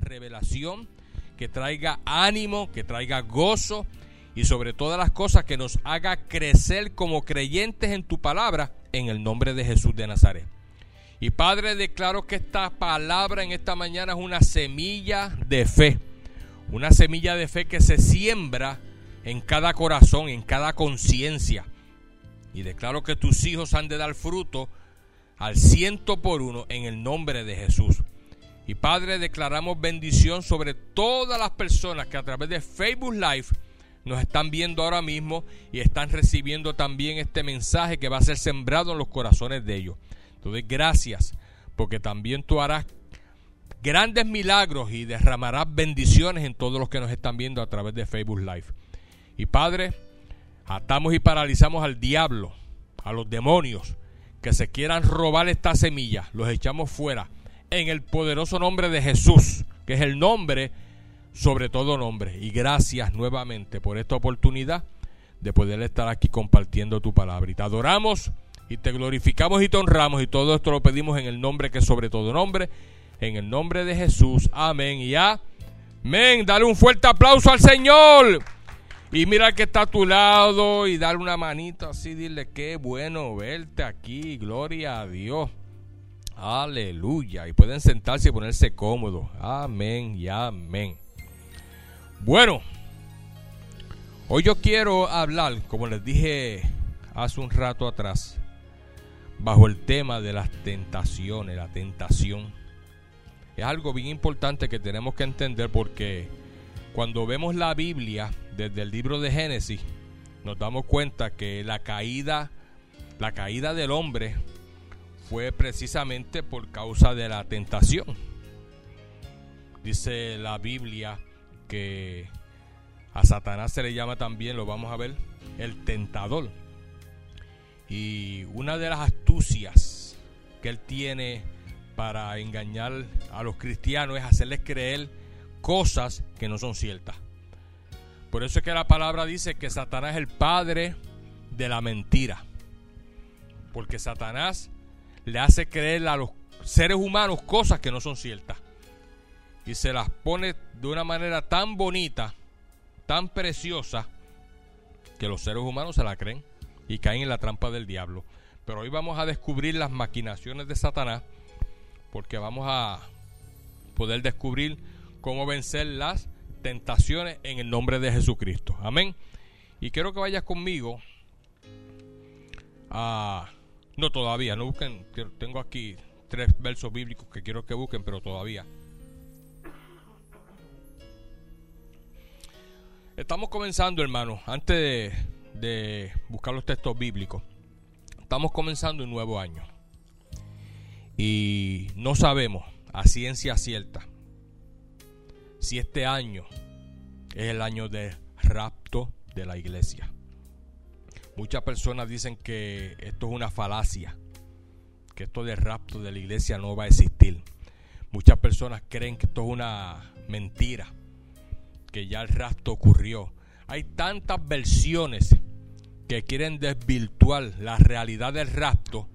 revelación, que traiga ánimo, que traiga gozo y sobre todas las cosas que nos haga crecer como creyentes en tu palabra en el nombre de Jesús de Nazaret. Y Padre, declaro que esta palabra en esta mañana es una semilla de fe, una semilla de fe que se siembra en cada corazón, en cada conciencia. Y declaro que tus hijos han de dar fruto al ciento por uno en el nombre de Jesús. Y Padre, declaramos bendición sobre todas las personas que a través de Facebook Live nos están viendo ahora mismo y están recibiendo también este mensaje que va a ser sembrado en los corazones de ellos. Entonces, gracias, porque también tú harás grandes milagros y derramarás bendiciones en todos los que nos están viendo a través de Facebook Live. Y Padre, atamos y paralizamos al diablo, a los demonios que se quieran robar esta semilla, los echamos fuera en el poderoso nombre de Jesús, que es el nombre sobre todo nombre. Y gracias nuevamente por esta oportunidad de poder estar aquí compartiendo tu palabra. Y te adoramos y te glorificamos y te honramos y todo esto lo pedimos en el nombre que es sobre todo nombre, en el nombre de Jesús. Amén y amén. Dale un fuerte aplauso al Señor. Y mira que está a tu lado y dale una manita así, dile qué bueno verte aquí, gloria a Dios. Aleluya. Y pueden sentarse y ponerse cómodos. Amén y amén. Bueno, hoy yo quiero hablar, como les dije hace un rato atrás, bajo el tema de las tentaciones, la tentación. Es algo bien importante que tenemos que entender porque cuando vemos la Biblia desde el libro de Génesis, nos damos cuenta que la caída, la caída del hombre fue precisamente por causa de la tentación. Dice la Biblia que a Satanás se le llama también, lo vamos a ver, el tentador. Y una de las astucias que él tiene para engañar a los cristianos es hacerles creer cosas que no son ciertas. Por eso es que la palabra dice que Satanás es el padre de la mentira. Porque Satanás le hace creer a los seres humanos cosas que no son ciertas. Y se las pone de una manera tan bonita, tan preciosa, que los seres humanos se la creen y caen en la trampa del diablo. Pero hoy vamos a descubrir las maquinaciones de Satanás, porque vamos a poder descubrir cómo vencer las tentaciones en el nombre de Jesucristo. Amén. Y quiero que vayas conmigo a no, todavía, no busquen. Tengo aquí tres versos bíblicos que quiero que busquen, pero todavía. Estamos comenzando, hermano, antes de, de buscar los textos bíblicos. Estamos comenzando un nuevo año. Y no sabemos a ciencia cierta si este año es el año de rapto de la iglesia. Muchas personas dicen que esto es una falacia, que esto de rapto de la iglesia no va a existir. Muchas personas creen que esto es una mentira, que ya el rapto ocurrió. Hay tantas versiones que quieren desvirtuar la realidad del rapto,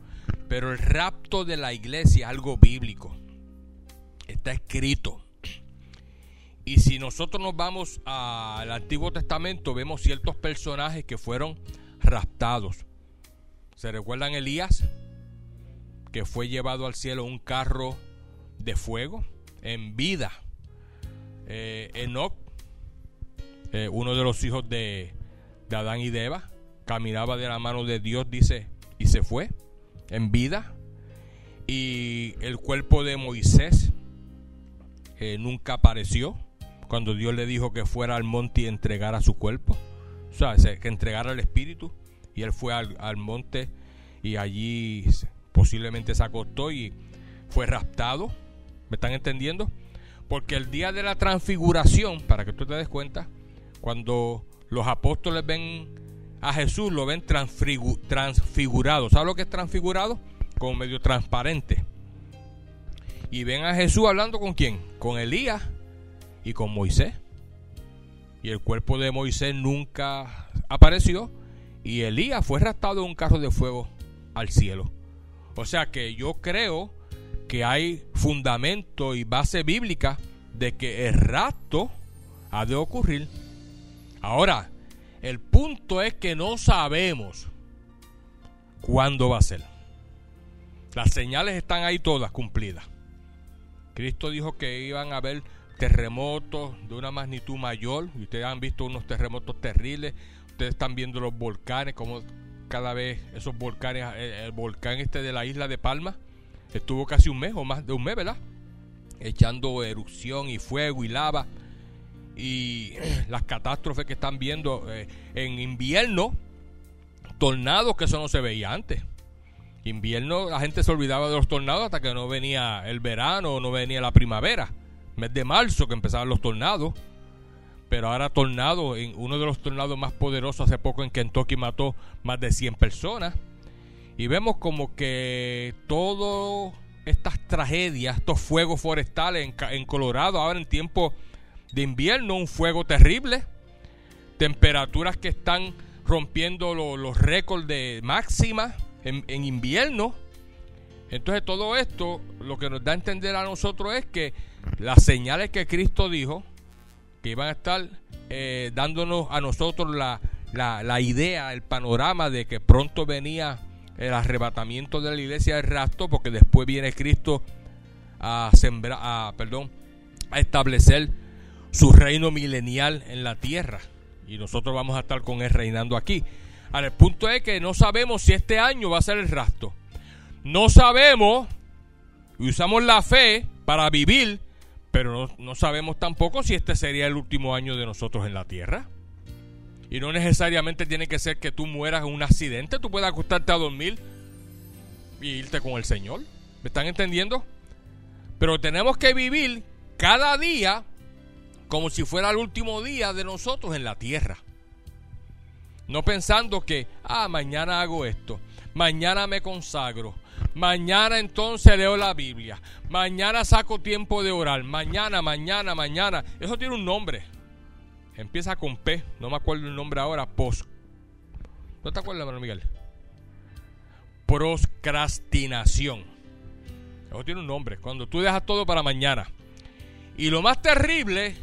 pero el rapto de la iglesia es algo bíblico. Está escrito. Y si nosotros nos vamos al Antiguo Testamento, vemos ciertos personajes que fueron raptados. ¿Se recuerdan Elías? Que fue llevado al cielo un carro de fuego en vida. Eh, Enoch, eh, uno de los hijos de, Adán y de Eva, caminaba de la mano de Dios, dice, y se fue en vida. Y el cuerpo de Moisés eh, nunca apareció cuando Dios le dijo que fuera al monte y entregara su cuerpo que entregara el espíritu y él fue al, monte y allí posiblemente se acostó y fue raptado. ¿Me están entendiendo? Porque el día de la transfiguración, para que tú te des cuenta, cuando los apóstoles ven a Jesús, lo ven transfigurado. ¿Sabes lo que es transfigurado? Como medio transparente. Y ven a Jesús hablando con quién? Con Elías y con Moisés y el cuerpo de Moisés nunca apareció y Elías fue raptado en un carro de fuego al cielo. O sea que yo creo que hay fundamento y base bíblica de que el rapto ha de ocurrir. Ahora, el punto es que no sabemos cuándo va a ser. Las señales están ahí todas cumplidas. Cristo dijo que iban a haber terremotos de una magnitud mayor. Ustedes han visto unos terremotos terribles. Ustedes están viendo los volcanes, como cada vez esos volcanes, el, volcán este de la isla de Palma, estuvo casi un mes o más de un mes, ¿verdad? Echando erupción y fuego y lava. Y las catástrofes que están viendo eh, en invierno, tornados que eso no se veía antes. Invierno la gente se olvidaba de los tornados hasta que no venía el verano o no venía la primavera. Mes de marzo que empezaban los tornados. Pero ahora tornado, uno de los tornados más poderosos hace poco en Kentucky mató más de 100 personas. Y vemos como que todas estas tragedias, estos fuegos forestales en, Colorado, ahora en tiempo de invierno, un fuego terrible. Temperaturas que están rompiendo los récords de máxima en, en invierno. Entonces todo esto lo que nos da a entender a nosotros es que las señales que Cristo dijo que iban a estar eh, dándonos a nosotros la, la, idea, el panorama de que pronto venía el arrebatamiento de la iglesia del rastro, porque después viene Cristo a sembrar, a, perdón, a establecer su reino milenial en la tierra. Y nosotros vamos a estar con él reinando aquí. Ahora, el punto es que no sabemos si este año va a ser el rastro. No sabemos y usamos la fe para vivir pero no, sabemos tampoco si este sería el último año de nosotros en la tierra. Y no necesariamente tiene que ser que tú mueras en un accidente, tú puedes acostarte a dormir y irte con el Señor. ¿Me están entendiendo? Pero tenemos que vivir cada día como si fuera el último día de nosotros en la tierra. No pensando que, ah, mañana hago esto, mañana me consagro, Mañana entonces leo la Biblia. Mañana saco tiempo de orar. Mañana, mañana, mañana. Eso tiene un nombre. Empieza con P. No me acuerdo el nombre ahora. Pos. ¿No te acuerdas, hermano Miguel? Procrastinación. Eso tiene un nombre. Cuando tú dejas todo para mañana. Y lo más terrible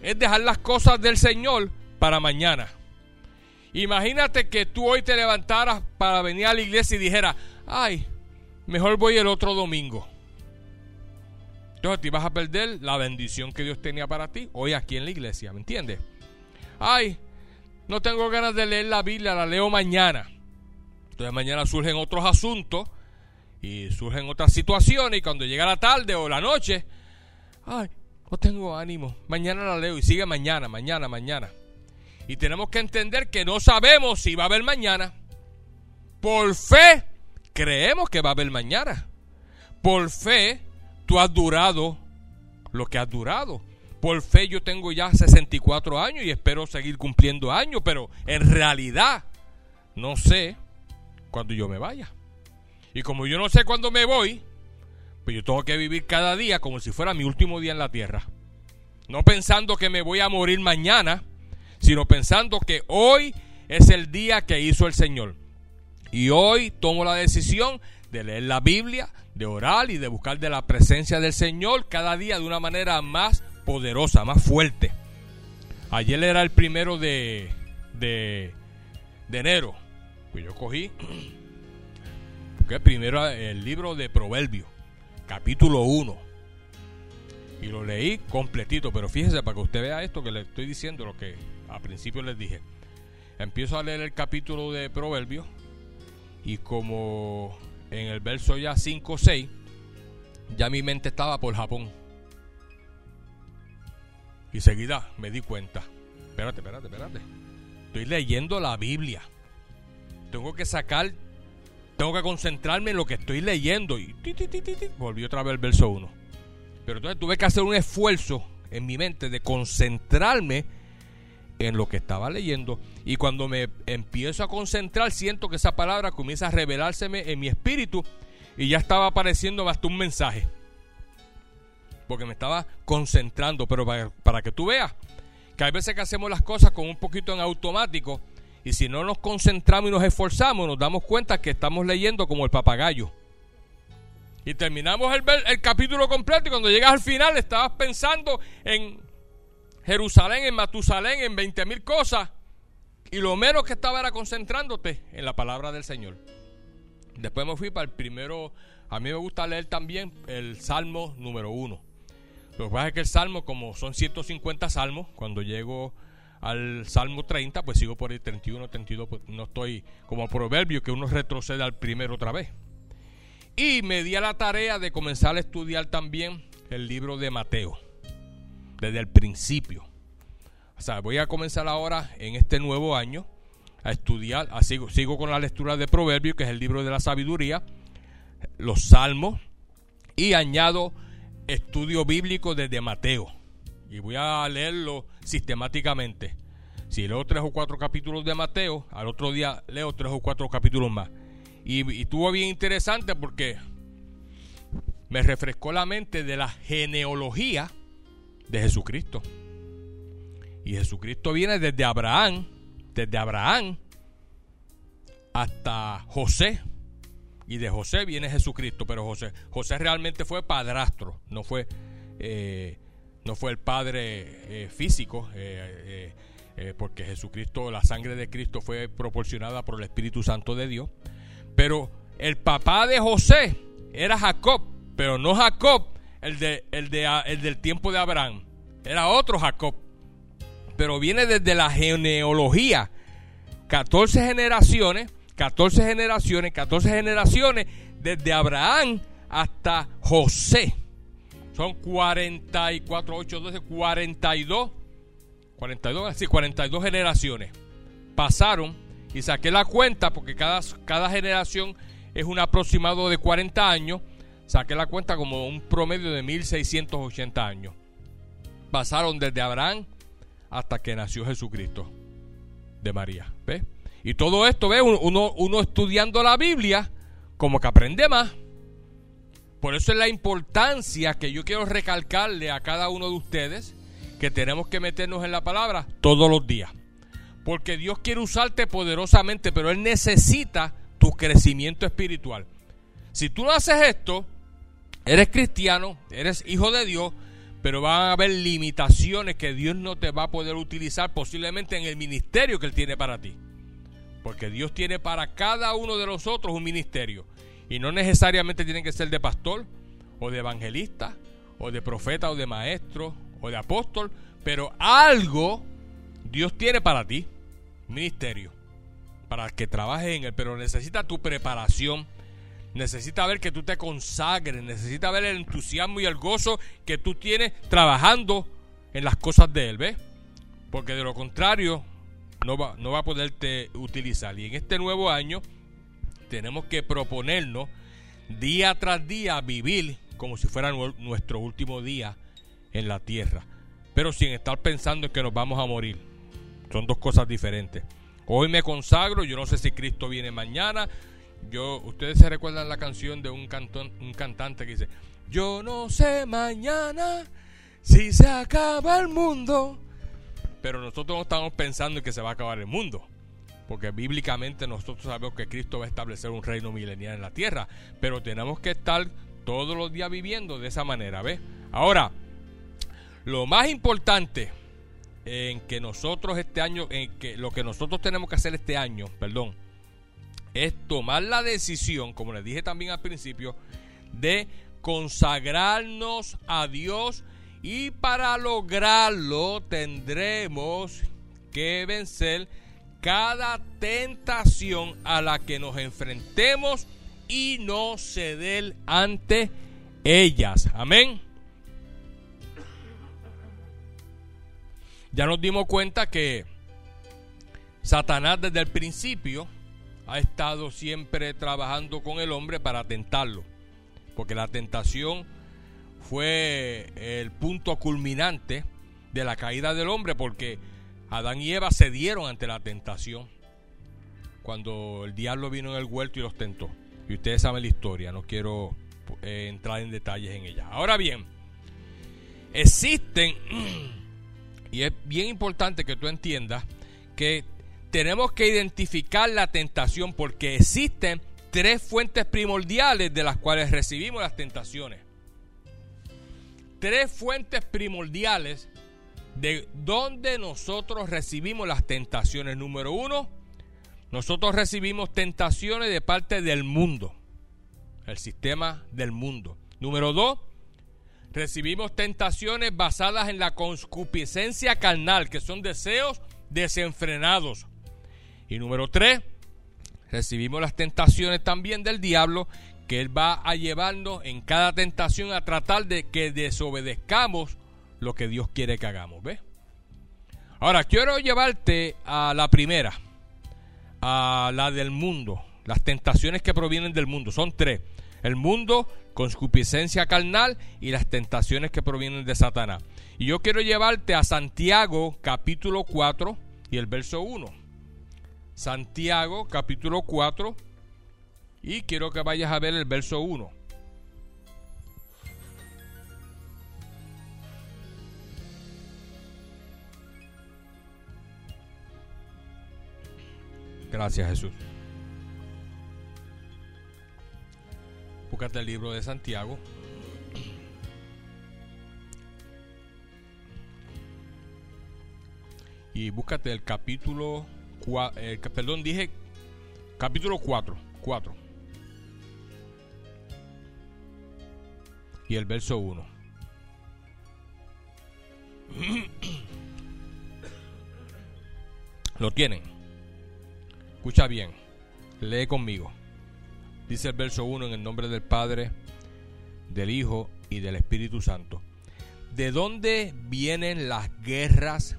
es dejar las cosas del Señor para mañana. Imagínate que tú hoy te levantaras para venir a la iglesia y dijeras, ay, mejor voy el otro domingo. Entonces te vas a perder la bendición que Dios tenía para ti hoy aquí en la iglesia, ¿me entiendes? Ay, no tengo ganas de leer la Biblia, la leo mañana. Entonces mañana surgen otros asuntos y surgen otras situaciones y cuando llega la tarde o la noche, ay, no tengo ánimo, mañana la leo y sigue mañana, mañana, mañana. Y tenemos que entender que no sabemos si va a haber mañana. Por fe creemos que va a haber mañana. Por fe, tú has durado lo que has durado. Por fe yo tengo ya 64 años y espero seguir cumpliendo años, pero en realidad no sé cuándo yo me vaya. Y como yo no sé cuándo me voy, pues yo tengo que vivir cada día como si fuera mi último día en la tierra. No pensando que me voy a morir mañana, sino pensando que hoy es el día que hizo el Señor. Y hoy tomo la decisión de leer la Biblia, de orar y de buscar de la presencia del Señor cada día de una manera más poderosa, más fuerte. Ayer era el primero de, de, enero. Pues yo cogí que primero el libro de Proverbios, capítulo 1. Y lo leí completito, pero fíjese para que usted vea esto que le estoy diciendo, lo que a principio les dije. Empiezo a leer el capítulo de Proverbios y como en el verso ya 5 o 6, ya mi mente estaba por Japón. Y seguida me di cuenta. Espérate, espérate, espérate. Estoy leyendo la Biblia. Tengo que sacar, tengo que concentrarme en lo que estoy leyendo. Y volví otra vez al verso 1. Pero entonces tuve que hacer un esfuerzo en mi mente de concentrarme en lo que estaba leyendo y cuando me empiezo a concentrar siento que esa palabra comienza a revelárseme en mi espíritu y ya estaba apareciendo hasta un mensaje. Porque me estaba concentrando pero para, que tú veas que hay veces que hacemos las cosas con un poquito en automático y si no nos concentramos y nos esforzamos nos damos cuenta que estamos leyendo como el papagayo. Y terminamos el, el capítulo completo y cuando llegas al final estabas pensando en Jerusalén, en Matusalén, en 20 mil cosas. Y lo menos que estaba era concentrándote en la palabra del Señor. Después me fui para el primero. A mí me gusta leer también el Salmo número uno. Lo que pasa es que el Salmo, como son 150 salmos, cuando llego al Salmo 30, pues sigo por el 31, 32, pues no estoy como proverbio que uno retrocede al primero otra vez. Y me di a la tarea de comenzar a estudiar también el libro de Mateo, desde el principio. O sea, voy a comenzar ahora en este nuevo año a estudiar, sigo, sigo con la lectura de Proverbios, que es el libro de la sabiduría, los salmos, y añado estudio bíblico desde Mateo. Y voy a leerlo sistemáticamente. Si leo tres o cuatro capítulos de Mateo, al otro día leo tres o cuatro capítulos más. Y, y estuvo bien interesante porque me refrescó la mente de la genealogía de Jesucristo. Y Jesucristo viene desde Abraham, desde Abraham hasta José. Y de José viene Jesucristo, pero José, José realmente fue padrastro, no fue, eh, no fue el padre eh, físico, eh, porque Jesucristo, la sangre de Cristo fue proporcionada por el Espíritu Santo de Dios. Pero el papá de José era Jacob, pero no Jacob, el, de, el, de, el del tiempo de Abraham, era otro Jacob pero viene desde la genealogía. 14 generaciones, 14 generaciones, 14 generaciones, desde Abraham hasta José. Son 44, 8, 12, 42, 42, sí, 42 generaciones. Pasaron y saqué la cuenta porque cada, cada generación es un aproximado de 40 años. Saqué la cuenta como un promedio de 1680 años. Pasaron desde Abraham hasta que nació Jesucristo de María. ¿Ves? Y todo esto, ¿ves? Uno, uno estudiando la Biblia, como que aprende más. Por eso es la importancia que yo quiero recalcarle a cada uno de ustedes que tenemos que meternos en la palabra todos los días. Porque Dios quiere usarte poderosamente, pero Él necesita tu crecimiento espiritual. Si tú no haces esto, eres cristiano, eres hijo de Dios, pero van a haber limitaciones que Dios no te va a poder utilizar posiblemente en el ministerio que Él tiene para ti. Porque Dios tiene para cada uno de nosotros un ministerio. Y no necesariamente tienen que ser de pastor, o de evangelista, o de profeta, o de maestro, o de apóstol. Pero algo Dios tiene para ti. Ministerio. Para que trabajes en él. Pero necesita tu preparación necesita ver que tú te consagres, necesita ver el entusiasmo y el gozo que tú tienes trabajando en las cosas de Él, ¿ves? Porque de lo contrario no va, no va a poderte utilizar. Y en este nuevo año tenemos que proponernos día tras día vivir como si fuera nuestro último día en la tierra, pero sin estar pensando en que nos vamos a morir. Son dos cosas diferentes. Hoy me consagro, yo no sé si Cristo viene mañana, yo, ustedes se recuerdan la canción de un, cantón, un cantante que dice, yo no sé mañana si se acaba el mundo. Pero nosotros no estamos pensando en que se va a acabar el mundo. Porque bíblicamente nosotros sabemos que Cristo va a establecer un reino milenial en la tierra. Pero tenemos que estar todos los días viviendo de esa manera, ¿ves? Ahora, lo más importante en que nosotros este año, en que lo que nosotros tenemos que hacer este año, perdón, es tomar la decisión, como les dije también al principio, de consagrarnos a Dios y para lograrlo tendremos que vencer cada tentación a la que nos enfrentemos y no ceder ante ellas. Amén. Ya nos dimos cuenta que Satanás desde el principio ha estado siempre trabajando con el hombre para tentarlo. Porque la tentación fue el punto culminante de la caída del hombre, porque Adán y Eva cedieron ante la tentación cuando el diablo vino en el huerto y los tentó. Y ustedes saben la historia, no quiero eh, entrar en detalles en ella. Ahora bien, existen, y es bien importante que tú entiendas, que tenemos que identificar la tentación porque existen tres fuentes primordiales de las cuales recibimos las tentaciones. Tres fuentes primordiales de donde nosotros recibimos las tentaciones. Número uno, nosotros recibimos tentaciones de parte del mundo, el sistema del mundo. Número dos, recibimos tentaciones basadas en la concupiscencia carnal, que son deseos desenfrenados. Y número tres, recibimos las tentaciones también del diablo, que él va a llevarnos en cada tentación a tratar de que desobedezcamos lo que Dios quiere que hagamos. ¿Ves? Ahora, quiero llevarte a la primera, a la del mundo, las tentaciones que provienen del mundo. Son tres. El mundo, concupiscencia carnal y las tentaciones que provienen de Satanás. Y yo quiero llevarte a Santiago capítulo 4 y el verso 1. Santiago capítulo 4 y quiero que vayas a ver el verso 1. Gracias Jesús. Búscate el libro de Santiago. Y búscate el capítulo, eh, perdón, dije capítulo 4, 4. Y el verso 1. ¿Lo tienen? Escucha bien, lee conmigo. Dice el verso 1 en el nombre del Padre, del Hijo y del Espíritu Santo. ¿De dónde vienen las guerras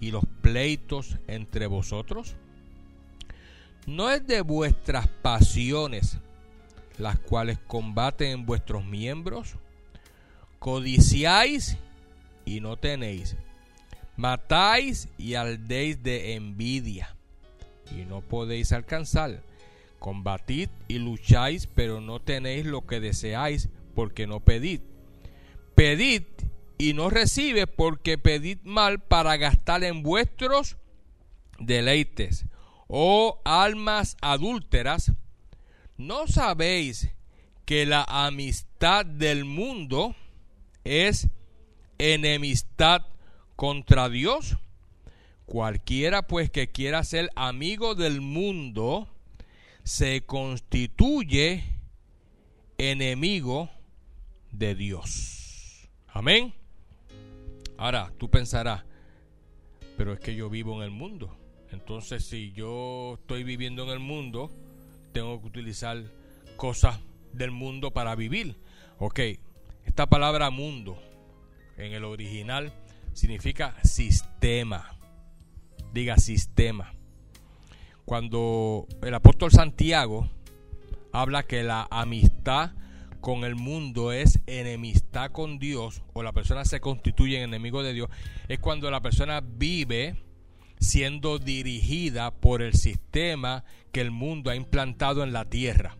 y los pleitos entre vosotros? ¿No es de vuestras pasiones las cuales combaten en vuestros miembros? Codiciáis y no tenéis. Matáis y aldéis de envidia y no podéis alcanzar. Combatid y lucháis, pero no tenéis lo que deseáis, porque no pedid. Pedid y no recibe, porque pedid mal para gastar en vuestros deleites. Oh almas adúlteras, ¿no sabéis que la amistad del mundo es enemistad contra Dios? Cualquiera pues que quiera ser amigo del mundo se constituye enemigo de Dios. Amén. Ahora, tú pensarás, pero es que yo vivo en el mundo. Entonces, si yo estoy viviendo en el mundo, tengo que utilizar cosas del mundo para vivir. Ok, esta palabra mundo en el original significa sistema diga sistema. Cuando el apóstol Santiago habla que la amistad con el mundo es enemistad con Dios o la persona se constituye en enemigo de Dios, es cuando la persona vive siendo dirigida por el sistema que el mundo ha implantado en la tierra.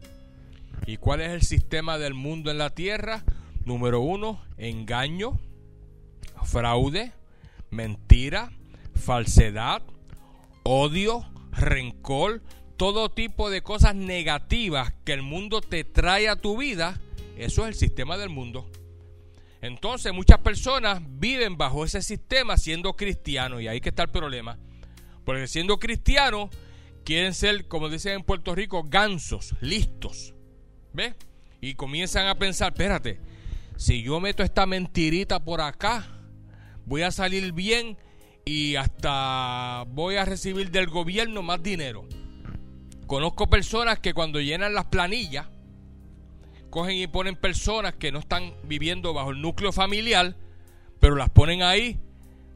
¿Y cuál es el sistema del mundo en la tierra? Número uno, engaño, fraude, mentira, falsedad, odio, rencor, todo tipo de cosas negativas que el mundo te trae a tu vida, eso es el sistema del mundo. Entonces muchas personas viven bajo ese sistema siendo cristianos y ahí que está el problema. Porque siendo cristianos quieren ser, como dicen en Puerto Rico, gansos, listos. ¿Ves? Y comienzan a pensar, espérate, si yo meto esta mentirita por acá, voy a salir bien y hasta voy a recibir del gobierno más dinero. Conozco personas que cuando llenan las planillas, cogen y ponen personas que no están viviendo bajo el núcleo familiar, pero las ponen ahí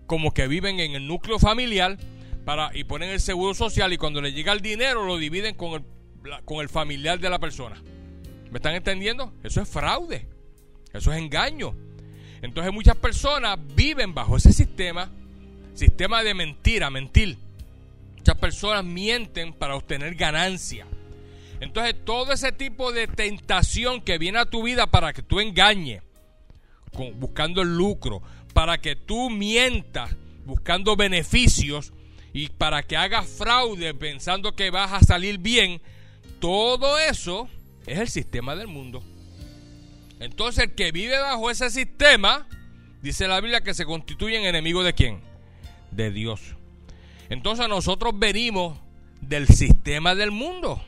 como que viven en el núcleo familiar para, y ponen el seguro social y cuando le llega el dinero lo dividen con el, con el familiar de la persona. ¿Me están entendiendo? Eso es fraude, eso es engaño. Entonces muchas personas viven bajo ese sistema Sistema de mentira, mentir. Muchas personas mienten para obtener ganancia. Entonces todo ese tipo de tentación que viene a tu vida para que tú engañes, buscando el lucro, para que tú mientas, buscando beneficios y para que hagas fraude pensando que vas a salir bien, todo eso es el sistema del mundo. Entonces el que vive bajo ese sistema, dice la Biblia que se constituye en enemigo de quién? De Dios. Entonces nosotros venimos del sistema del mundo.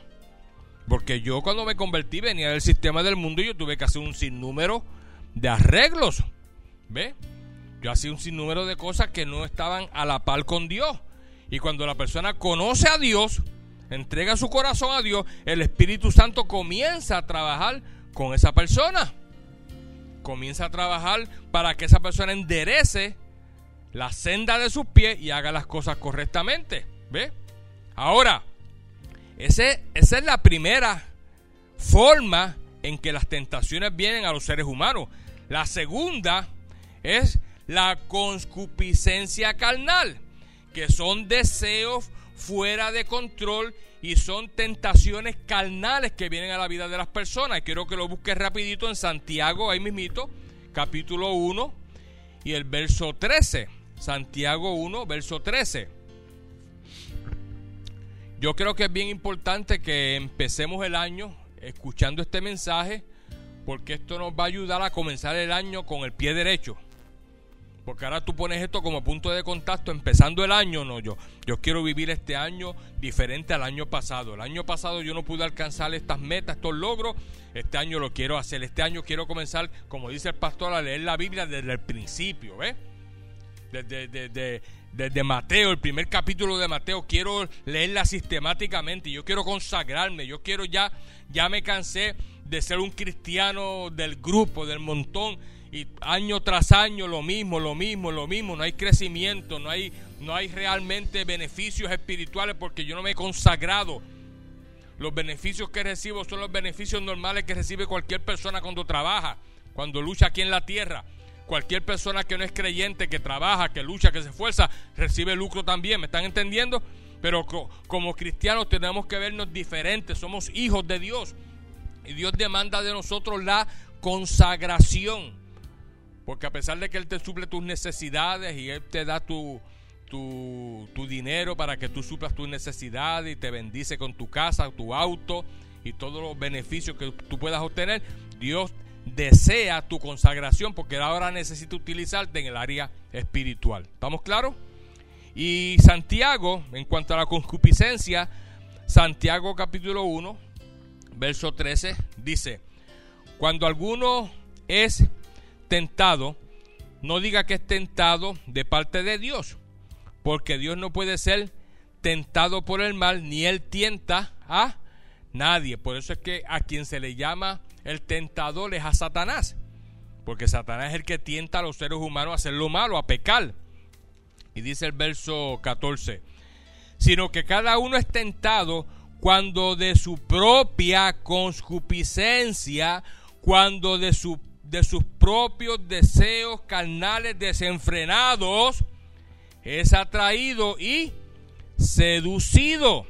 Porque yo cuando me convertí venía del sistema del mundo y yo tuve que hacer un sinnúmero de arreglos. ¿Ve? Yo hacía un sinnúmero de cosas que no estaban a la par con Dios. Y cuando la persona conoce a Dios, entrega su corazón a Dios, el Espíritu Santo comienza a trabajar con esa persona. Comienza a trabajar para que esa persona enderece la senda de sus pies y haga las cosas correctamente. ¿Ve? Ahora, esa es la primera forma en que las tentaciones vienen a los seres humanos. La segunda es la conscupiscencia carnal, que son deseos fuera de control y son tentaciones carnales que vienen a la vida de las personas. Quiero que lo busques rapidito en Santiago, ahí mismito, capítulo 1 y el verso 13. Santiago 1, verso 13. Yo creo que es bien importante que empecemos el año escuchando este mensaje porque esto nos va a ayudar a comenzar el año con el pie derecho. Porque ahora tú pones esto como punto de contacto empezando el año, no yo. Yo quiero vivir este año diferente al año pasado. El año pasado yo no pude alcanzar estas metas, estos logros. Este año lo quiero hacer. Este año quiero comenzar, como dice el pastor, a leer la Biblia desde el principio, ¿ves? Desde, desde, desde Mateo, el primer capítulo de Mateo, quiero leerla sistemáticamente. Yo quiero consagrarme. Yo quiero ya, ya me cansé de ser un cristiano del grupo, del montón y año tras año lo mismo, lo mismo, lo mismo, no hay crecimiento, no hay, no hay realmente beneficios espirituales porque yo no me he consagrado. Los beneficios que recibo son los beneficios normales que recibe cualquier persona cuando trabaja, cuando lucha aquí en la tierra. Cualquier persona que no es creyente, que trabaja, que lucha, que se esfuerza, recibe lucro también. ¿Me están entendiendo? Pero como cristianos tenemos que vernos diferentes. Somos hijos de Dios. Y Dios demanda de nosotros la consagración. Porque a pesar de que Él te suple tus necesidades y Él te da tu, tu, dinero para que tú suplas tus necesidades y te bendice con tu casa, tu auto y todos los beneficios que tú puedas obtener, Dios desea tu consagración porque ahora necesita utilizarte en el área espiritual. ¿Estamos claros? Y Santiago, en cuanto a la concupiscencia, Santiago capítulo 1, verso 13, dice, cuando alguno es tentado, no diga que es tentado de parte de Dios, porque Dios no puede ser tentado por el mal, ni él tienta a nadie. Por eso es que a quien se le llama el tentador es a Satanás, porque Satanás es el que tienta a los seres humanos a hacer lo malo, a pecar. Y dice el verso 14, sino que cada uno es tentado cuando de su propia concupiscencia, cuando de su de sus propios deseos carnales desenfrenados, es atraído y seducido.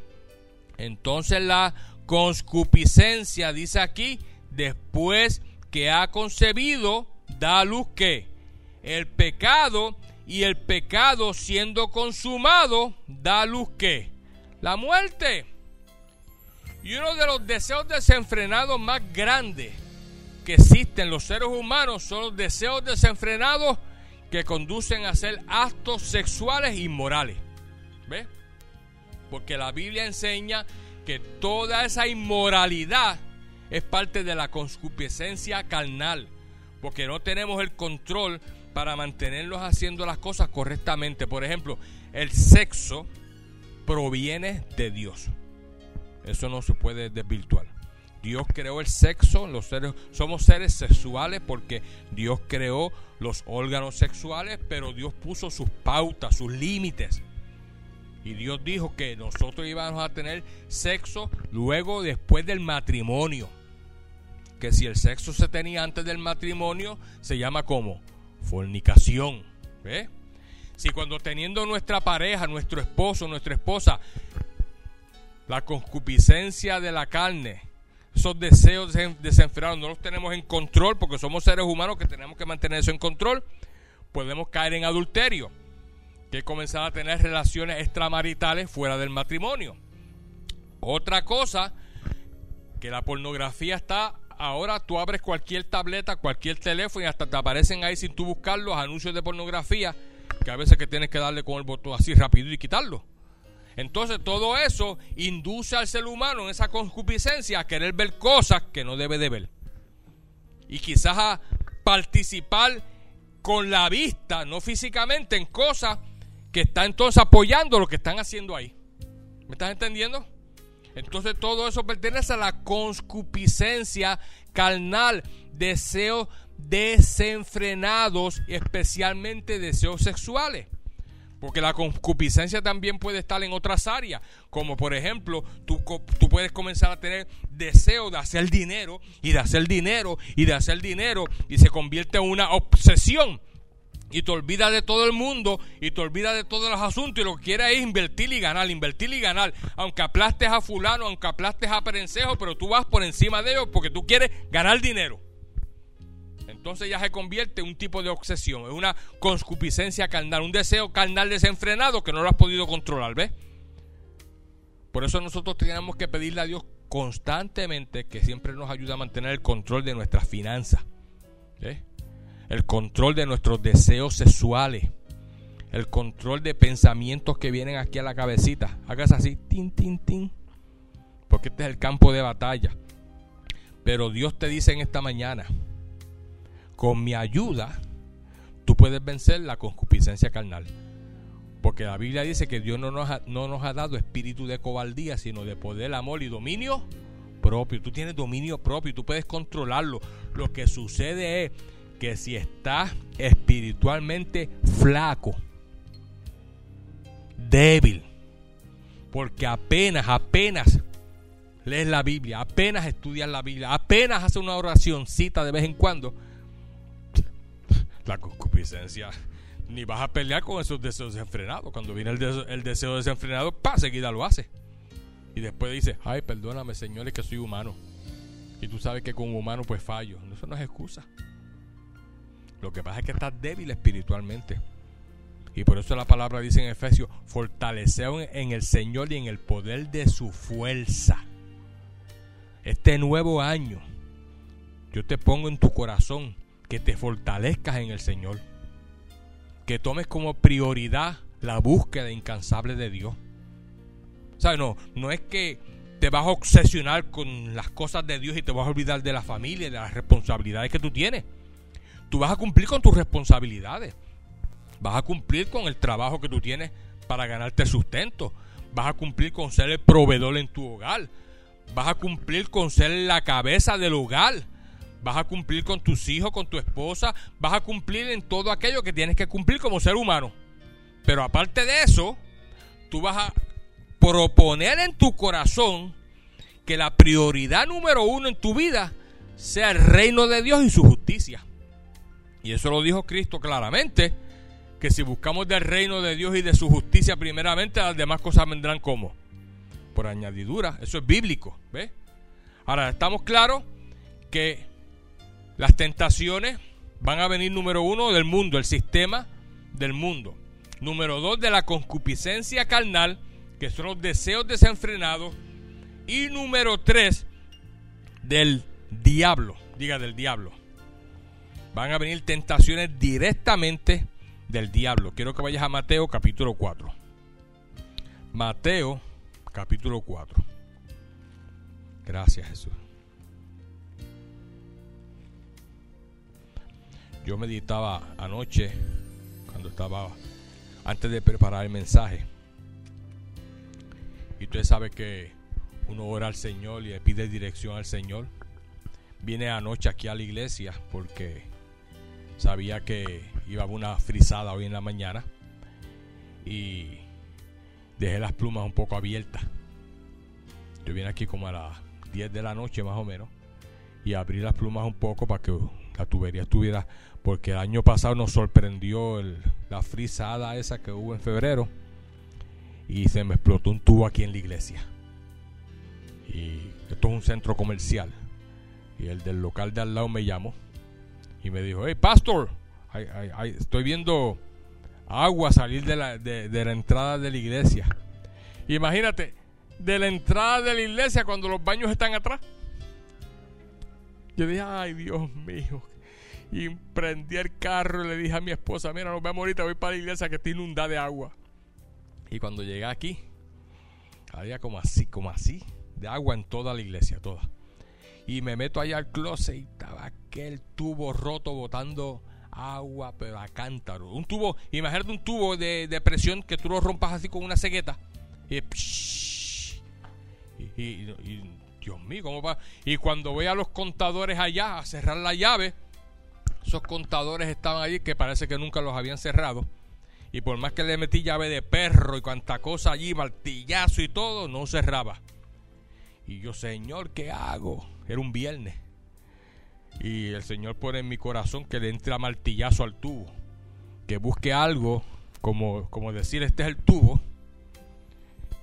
Entonces la concupiscencia, dice aquí, después que ha concebido, da luz que el pecado y el pecado siendo consumado, da luz que la muerte. Y uno de los deseos desenfrenados más grandes que existen los seres humanos son los deseos desenfrenados que conducen a hacer actos sexuales inmorales. ¿Ve? Porque la Biblia enseña que toda esa inmoralidad es parte de la concupiscencia carnal. Porque no tenemos el control para mantenerlos haciendo las cosas correctamente. Por ejemplo, el sexo proviene de Dios. Eso no se puede desvirtuar. Dios creó el sexo, los seres somos seres sexuales porque Dios creó los órganos sexuales, pero Dios puso sus pautas, sus límites. Y Dios dijo que nosotros íbamos a tener sexo luego después del matrimonio. Que si el sexo se tenía antes del matrimonio, se llama como fornicación. ¿Ve? Si cuando teniendo nuestra pareja, nuestro esposo, nuestra esposa, la concupiscencia de la carne esos deseos desenfrenados no los tenemos en control porque somos seres humanos que tenemos que mantener eso en control, podemos caer en adulterio, que comenzar a tener relaciones extramaritales fuera del matrimonio. Otra cosa que la pornografía está ahora tú abres cualquier tableta, cualquier teléfono y hasta te aparecen ahí sin tú buscar los anuncios de pornografía, que a veces que tienes que darle con el botón así rápido y quitarlo. Entonces todo eso induce al ser humano en esa concupiscencia a querer ver cosas que no debe de ver. Y quizás a participar con la vista, no físicamente, en cosas que están entonces apoyando lo que están haciendo ahí. ¿Me estás entendiendo? Entonces todo eso pertenece a la concupiscencia carnal, deseos desenfrenados, especialmente deseos sexuales. Porque la concupiscencia también puede estar en otras áreas, como por ejemplo, tú, tú, puedes comenzar a tener deseo de hacer dinero y de hacer dinero y de hacer dinero y se convierte en una obsesión y te olvidas de todo el mundo y te olvidas de todos los asuntos y lo que quieres es invertir y ganar, invertir y ganar. Aunque aplastes a fulano, aunque aplastes a perencejo, pero tú vas por encima de ellos porque tú quieres ganar dinero. Entonces ya se convierte en un tipo de obsesión, en una conscupiscencia carnal, un deseo carnal desenfrenado que no lo has podido controlar, ¿ves? Por eso nosotros tenemos que pedirle a Dios constantemente que siempre nos ayude a mantener el control de nuestras finanzas. ¿ves? El control de nuestros deseos sexuales, el control de pensamientos que vienen aquí a la cabecita. Hagas así, tin, tin, tin, porque este es el campo de batalla. Pero Dios te dice en esta mañana, con mi ayuda, tú puedes vencer la concupiscencia carnal. Porque la Biblia dice que Dios no nos, ha, no nos ha dado espíritu de cobardía, sino de poder, amor y dominio propio. Tú tienes dominio propio tú puedes controlarlo. Lo que sucede es que si estás espiritualmente flaco, débil, porque apenas, apenas lees la Biblia, apenas estudias la Biblia, apenas haces una oracióncita de vez en cuando, la concupiscencia, ni vas a pelear con esos deseos desenfrenados. Cuando viene el, deseo, desenfrenado, pa, seguida lo hace. Y después dice, ay, perdóname, señores, que soy humano. Y tú sabes que como humano pues fallo. Eso no es excusa. Lo que pasa es que estás débil espiritualmente. Y por eso la palabra dice en Efesios, fortaleceos en el Señor y en el poder de su fuerza. Este nuevo año, yo te pongo en tu corazón que te fortalezcas en el Señor. Que tomes como prioridad la búsqueda incansable de Dios. O sea, no, no es que te vas a obsesionar con las cosas de Dios y te vas a olvidar de la familia y de las responsabilidades que tú tienes tú vas a cumplir con tus responsabilidades. Vas a cumplir con el trabajo que tú tienes para ganarte sustento. Vas a cumplir con ser el proveedor en tu hogar. Vas a cumplir con ser la cabeza del hogar. Vas a cumplir con tus hijos, con tu esposa. Vas a cumplir en todo aquello que tienes que cumplir como ser humano. Pero aparte de eso, tú vas a proponer en tu corazón que la prioridad número uno en tu vida sea el reino de Dios y su justicia. Y eso lo dijo Cristo claramente, que si buscamos del reino de Dios y de su justicia primeramente, las demás cosas vendrán como por añadidura. Eso es bíblico, ¿ves? Ahora, estamos claros que las tentaciones van a venir número uno del mundo, el sistema del mundo. Número dos de la concupiscencia carnal, que son los deseos desenfrenados. Y número tres del diablo, diga del diablo van a venir tentaciones directamente del diablo. Quiero que vayas a Mateo capítulo 4. Mateo capítulo 4. Gracias Jesús. Yo meditaba anoche cuando estaba antes de preparar el mensaje. Y usted sabe que uno ora al Señor y le pide dirección al Señor. Vine anoche aquí a la iglesia porque Sabía que iba a una frisada hoy en la mañana y dejé las plumas un poco abiertas. Yo vine aquí como a las 10 de la noche más o menos y abrí las plumas un poco para que la tubería estuviera, porque el año pasado nos sorprendió la frisada esa que hubo en febrero y se me explotó un tubo aquí en la iglesia. Y esto es un centro comercial. Y el del local de al lado me llamó y me dijo, hey, pastor, estoy viendo agua salir de la, de, la entrada de la iglesia. Imagínate, de la entrada de la iglesia cuando los baños están atrás. Yo dije, ay Dios mío. Y prendí el carro y le dije a mi esposa, mira, nos vemos ahorita, voy para la iglesia que está inundada de agua. Y cuando llegué aquí, había como así, como así, de agua en toda la iglesia, toda. Y me meto allá al closet y estaba aquel tubo roto botando agua, pero a cántaro. Un tubo, imagínate un tubo de, presión que tú lo rompas así con una cegueta. Y, y, Dios mío, ¿cómo va? Y cuando voy a los contadores allá a cerrar la llave, esos contadores estaban allí que parece que nunca los habían cerrado. Y por más que le metí llave de perro y cuanta cosa allí, martillazo y todo, no cerraba. Y yo, Señor, ¿qué hago? Era un viernes. Y el Señor pone en mi corazón que le entre a martillazo al tubo. Que busque algo, como, como decir, este es el tubo.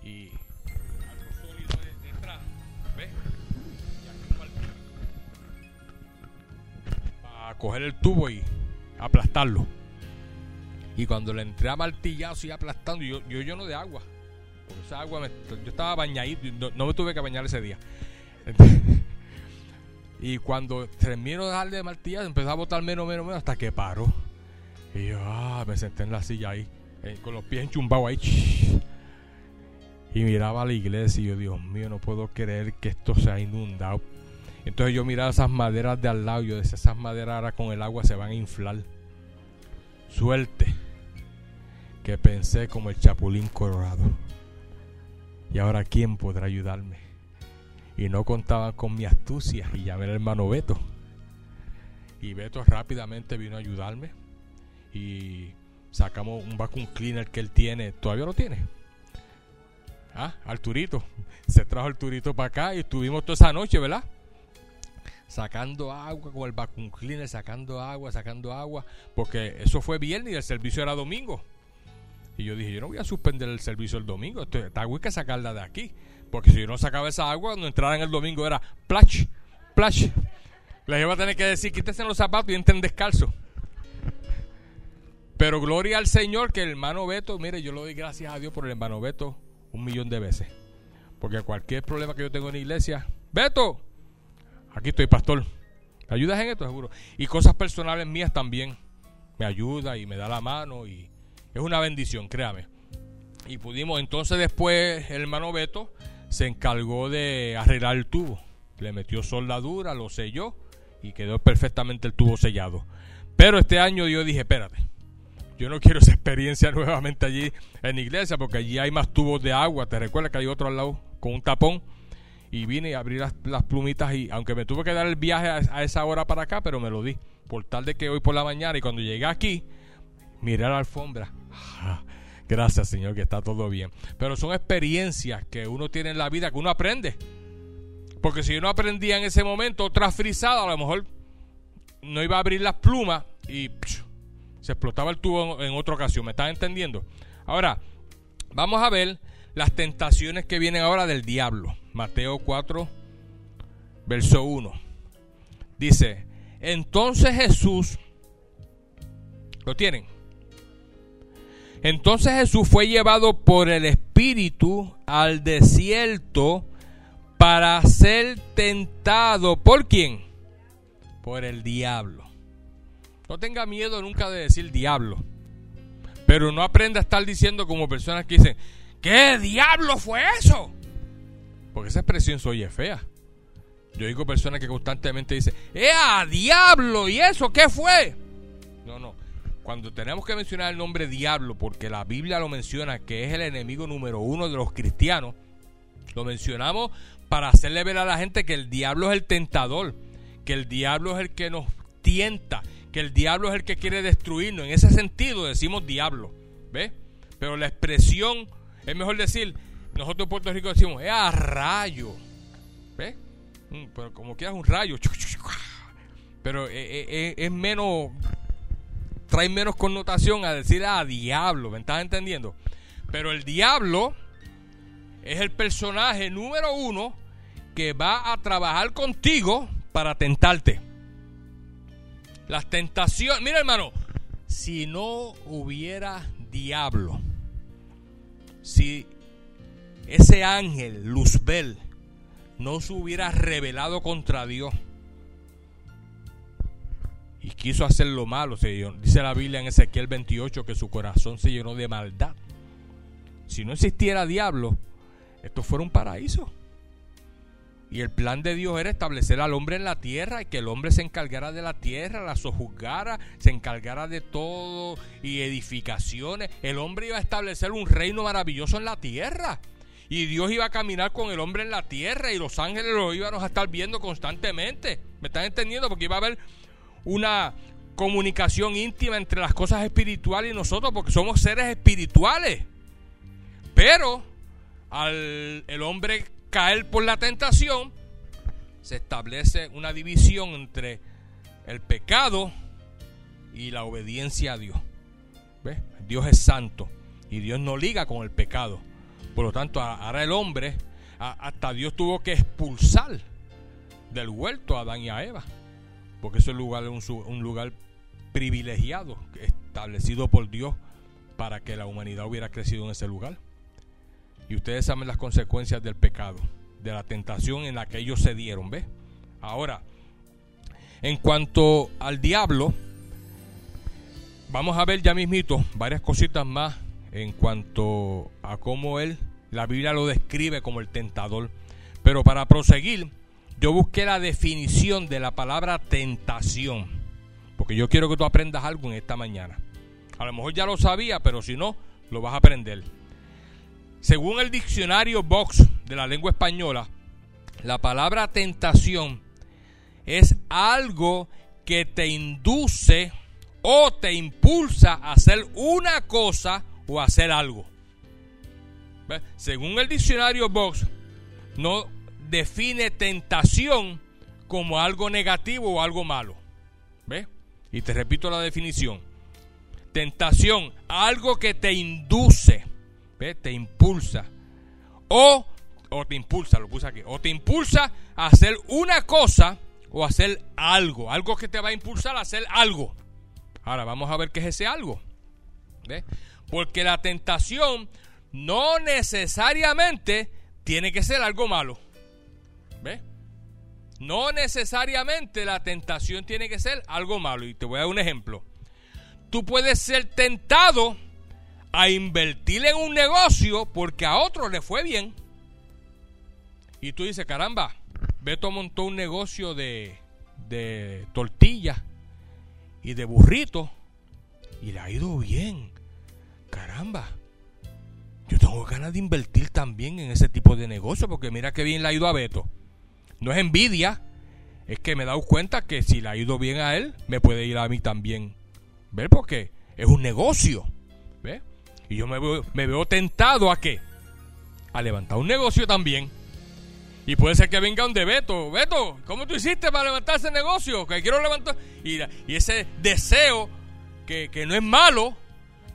Y algo sólido detrás. ¿Ves? Y aquí. Para coger el tubo y aplastarlo. Y cuando le entré a martillazo y aplastando, yo, yo lleno de agua. Porque esa agua, yo estaba bañadito, no, no me tuve que bañar ese día. Y cuando termino de darle de martillazo, empezó a botar menos, menos, menos, hasta que paró. Y yo, ah, me senté en la silla ahí, eh, con los pies enchumbados ahí. Y miraba a la iglesia y yo, Dios mío, no puedo creer que esto se ha inundado. Entonces yo miraba esas maderas de al lado. Yo decía, esas maderas ahora con el agua se van a inflar. Suerte que pensé como el chapulín colorado. Y ahora, ¿quién podrá ayudarme? Y no contaban con mi astucia y llamé al hermano Beto. Y Beto rápidamente vino a ayudarme. Y sacamos un vacuum cleaner que él tiene. ¿Todavía lo tiene? Ah, Arturito. Se trajo el turito para acá y estuvimos toda esa noche, ¿verdad? Sacando agua con el vacuum cleaner, sacando agua, sacando agua. Porque eso fue viernes y el servicio era domingo. Y yo dije, yo no voy a suspender el servicio el domingo. Esta agua hay que sacarla de aquí. Porque si yo no sacaba esa agua, cuando entraran el domingo era plash, plash. Les iba a tener que decir, quítense los zapatos y entren descalzo. Pero gloria al Señor que el hermano Beto, mire, yo le doy gracias a Dios por el hermano Beto un millón de veces. Porque cualquier problema que yo tengo en la iglesia, Beto, aquí estoy, pastor. ¿Me ayudas en esto? Seguro. Y cosas personales mías también. Me ayuda y me da la mano y es una bendición, créame. Y pudimos, entonces después el hermano Beto se encargó de arreglar el tubo. Le metió soldadura, lo selló y quedó perfectamente el tubo sellado. Pero este año yo dije, espérate, yo no quiero esa experiencia nuevamente allí en la iglesia porque allí hay más tubos de agua. Te recuerdas que hay otro al lado con un tapón. Y vine a abrir las, plumitas y aunque me tuve que dar el viaje a, a, esa hora para acá, pero me lo di. Por tal de que hoy por la mañana y cuando llegué aquí, miré la alfombra Gracias, Señor, que está todo bien. Pero son experiencias que uno tiene en la vida que uno aprende. Porque si uno aprendía en ese momento otra frisada, a lo mejor no iba a abrir las plumas y se explotaba el tubo en, otra ocasión. ¿Me estás entendiendo? Ahora, vamos a ver las tentaciones que vienen ahora del diablo. Mateo 4, verso 1. Dice, entonces Jesús, ¿lo tienen? Entonces Jesús fue llevado por el Espíritu al desierto para ser tentado. ¿Por quién? Por el diablo. No tenga miedo nunca de decir diablo. Pero no aprenda a estar diciendo como personas que dicen, ¿qué diablo fue eso? Porque esa expresión soy fea. Yo digo personas que constantemente dicen, ¡eh, diablo! ¿Y eso qué fue? No, no cuando tenemos que mencionar el nombre diablo, porque la Biblia lo menciona, que es el enemigo número uno de los cristianos, lo mencionamos para hacerle ver a la gente que el diablo es el tentador, que el diablo es el que nos tienta, que el diablo es el que quiere destruirnos. En ese sentido decimos diablo, ¿ves? Pero la expresión, es mejor decir, nosotros en Puerto Rico decimos, es a rayo, ¿ves? Mm, pero como quieras un rayo, pero es, es menos trae menos connotación a decir a ah, diablo, ¿me estás entendiendo? Pero el diablo es el personaje número uno que va a trabajar contigo para tentarte. Las tentaciones, mira hermano, si no hubiera diablo, si ese ángel, Luzbel, no se hubiera revelado contra Dios, y quiso hacer lo malo. Dice la Biblia en Ezequiel 28 que su corazón se llenó de maldad. Si no existiera diablo, esto fuera un paraíso. Y el plan de Dios era establecer al hombre en la tierra y que el hombre se encargara de la tierra, la sojuzgara, se encargara de todo y edificaciones. El hombre iba a establecer un reino maravilloso en la tierra. Y Dios iba a caminar con el hombre en la tierra y los ángeles lo íbamos a estar viendo constantemente. ¿Me están entendiendo? Porque iba a haber una comunicación íntima entre las cosas espirituales y nosotros, porque somos seres espirituales. Pero al el hombre caer por la tentación, se establece una división entre el pecado y la obediencia a Dios. Dios es santo y Dios no liga con el pecado. Por lo tanto, ahora el hombre, hasta Dios tuvo que expulsar del huerto a Adán y a Eva, porque ese lugar es un, lugar privilegiado, establecido por Dios para que la humanidad hubiera crecido en ese lugar. Y ustedes saben las consecuencias del pecado, de la tentación en la que ellos se dieron, ¿ves? Ahora, en cuanto al diablo, vamos a ver ya mismito varias cositas más en cuanto a cómo él, la Biblia lo describe como el tentador. Pero para proseguir, yo busqué la definición de la palabra tentación, porque yo quiero que tú aprendas algo en esta mañana. A lo mejor ya lo sabía, pero si no, lo vas a aprender. Según el diccionario Vox de la lengua española, la palabra tentación es algo que te induce o te impulsa a hacer una cosa o hacer algo. Según el diccionario Vox, no define tentación como algo negativo o algo malo. ¿Ves? Y te repito la definición. Tentación, algo que te induce te impulsa. O, o te impulsa, lo puse aquí. O te impulsa a hacer una cosa o hacer algo. Algo que te va a impulsar a hacer algo. Ahora vamos a ver qué es ese algo. Porque la tentación no necesariamente tiene que ser algo malo. ¿Ves? No necesariamente la tentación tiene que ser algo malo. Y te voy a dar un ejemplo. Tú puedes ser tentado a invertir en un negocio porque a otro le fue bien. Y tú dices, caramba, Beto montó un negocio de, de tortillas y de burritos y le ha ido bien. Caramba, yo tengo ganas de invertir también en ese tipo de negocio porque mira qué bien le ha ido a Beto. No es envidia, es que me he dado cuenta que si le ha ido bien a él, me puede ir a mí también. ¿Ves? Porque es un negocio. ¿Ves? Y yo me veo, tentado a qué? A levantar un negocio también. Y puede ser que venga un de Beto. Beto, ¿cómo tú hiciste para levantar ese negocio? Que quiero levantar. Y, y ese deseo, que, no es malo,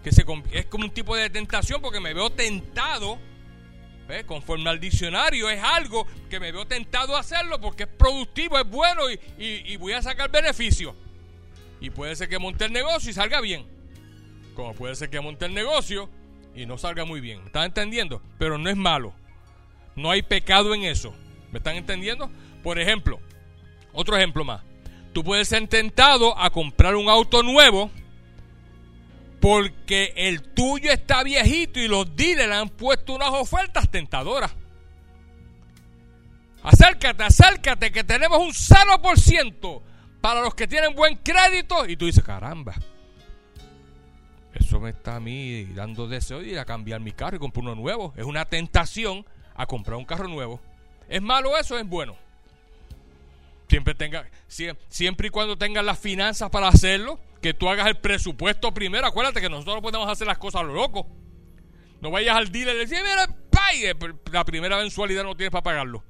que se, es como un tipo de tentación porque me veo tentado. Conforme al diccionario, es algo que me veo tentado a hacerlo porque es productivo, es bueno y, y voy a sacar beneficio. Y puede ser que monte el negocio y salga bien. Como puede ser que monte el negocio y no salga muy bien. ¿Me están entendiendo? Pero no es malo. No hay pecado en eso. ¿Me están entendiendo? Por ejemplo, otro ejemplo más. Tú puedes ser tentado a comprar un auto nuevo porque el tuyo está viejito y los dealers han puesto unas ofertas tentadoras. Acércate, acércate, que tenemos un 0% para los que tienen buen crédito. Y tú dices, caramba, eso me está a mí dando deseo de ir a cambiar mi carro y comprar uno nuevo. Es una tentación a comprar un carro nuevo. ¿Es malo eso? Es bueno. Siempre, tenga, siempre y cuando tengas las finanzas para hacerlo, que tú hagas el presupuesto primero. Acuérdate que nosotros no podemos hacer las cosas a lo loco. No vayas al dealer y decir, mira, pague. La primera mensualidad no tienes para pagarlo.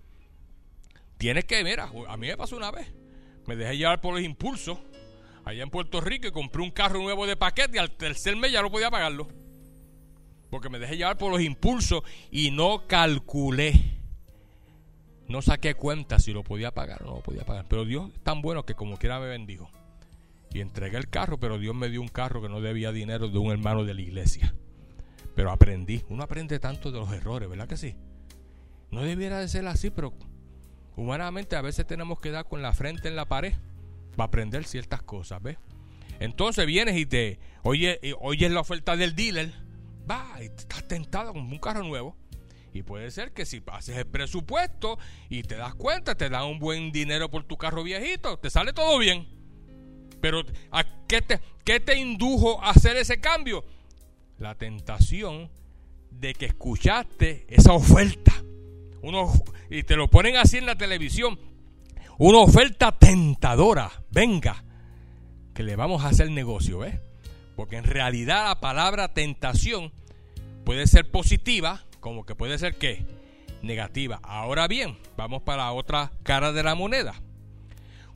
Tienes que, mira, a mí me pasó una vez. Me dejé llevar por los impulsos allá en Puerto Rico y compré un carro nuevo de paquete y al tercer mes ya no podía pagarlo. Porque me dejé llevar por los impulsos y no calculé. No saqué cuenta si lo podía pagar o no lo podía pagar. Pero Dios es tan bueno que como quiera me bendijo. Y entregué el carro, pero Dios me dio un carro que no debía dinero de un hermano de la iglesia. Pero aprendí. Uno aprende tanto de los errores, ¿verdad que sí? No debiera de ser así, pero humanamente a veces tenemos que dar con la frente en la pared para aprender ciertas cosas, ¿ves? Entonces vienes y te oye, oyes la oferta del dealer, va, y estás tentado con un carro nuevo. Y puede ser que si haces el presupuesto y te das cuenta, te dan un buen dinero por tu carro viejito, te sale todo bien. Pero ¿a qué te, qué te indujo a hacer ese cambio? La tentación de que escuchaste esa oferta. Uno, y te lo ponen así en la televisión. Una oferta tentadora. Venga, que le vamos a hacer negocio, ¿ves? Porque en realidad la palabra tentación puede ser positiva como que puede ser que negativa. Ahora bien, vamos para otra cara de la moneda.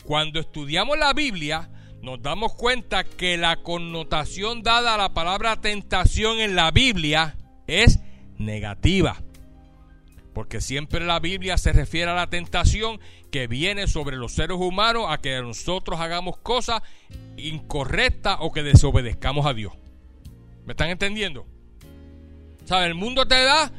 Cuando estudiamos la Biblia, nos damos cuenta que la connotación dada a la palabra tentación en la Biblia es negativa. Porque siempre la Biblia se refiere a la tentación que viene sobre los seres humanos a que nosotros hagamos cosas incorrectas o que desobedezcamos a Dios. ¿Me están entendiendo? ¿Sabe? El mundo te da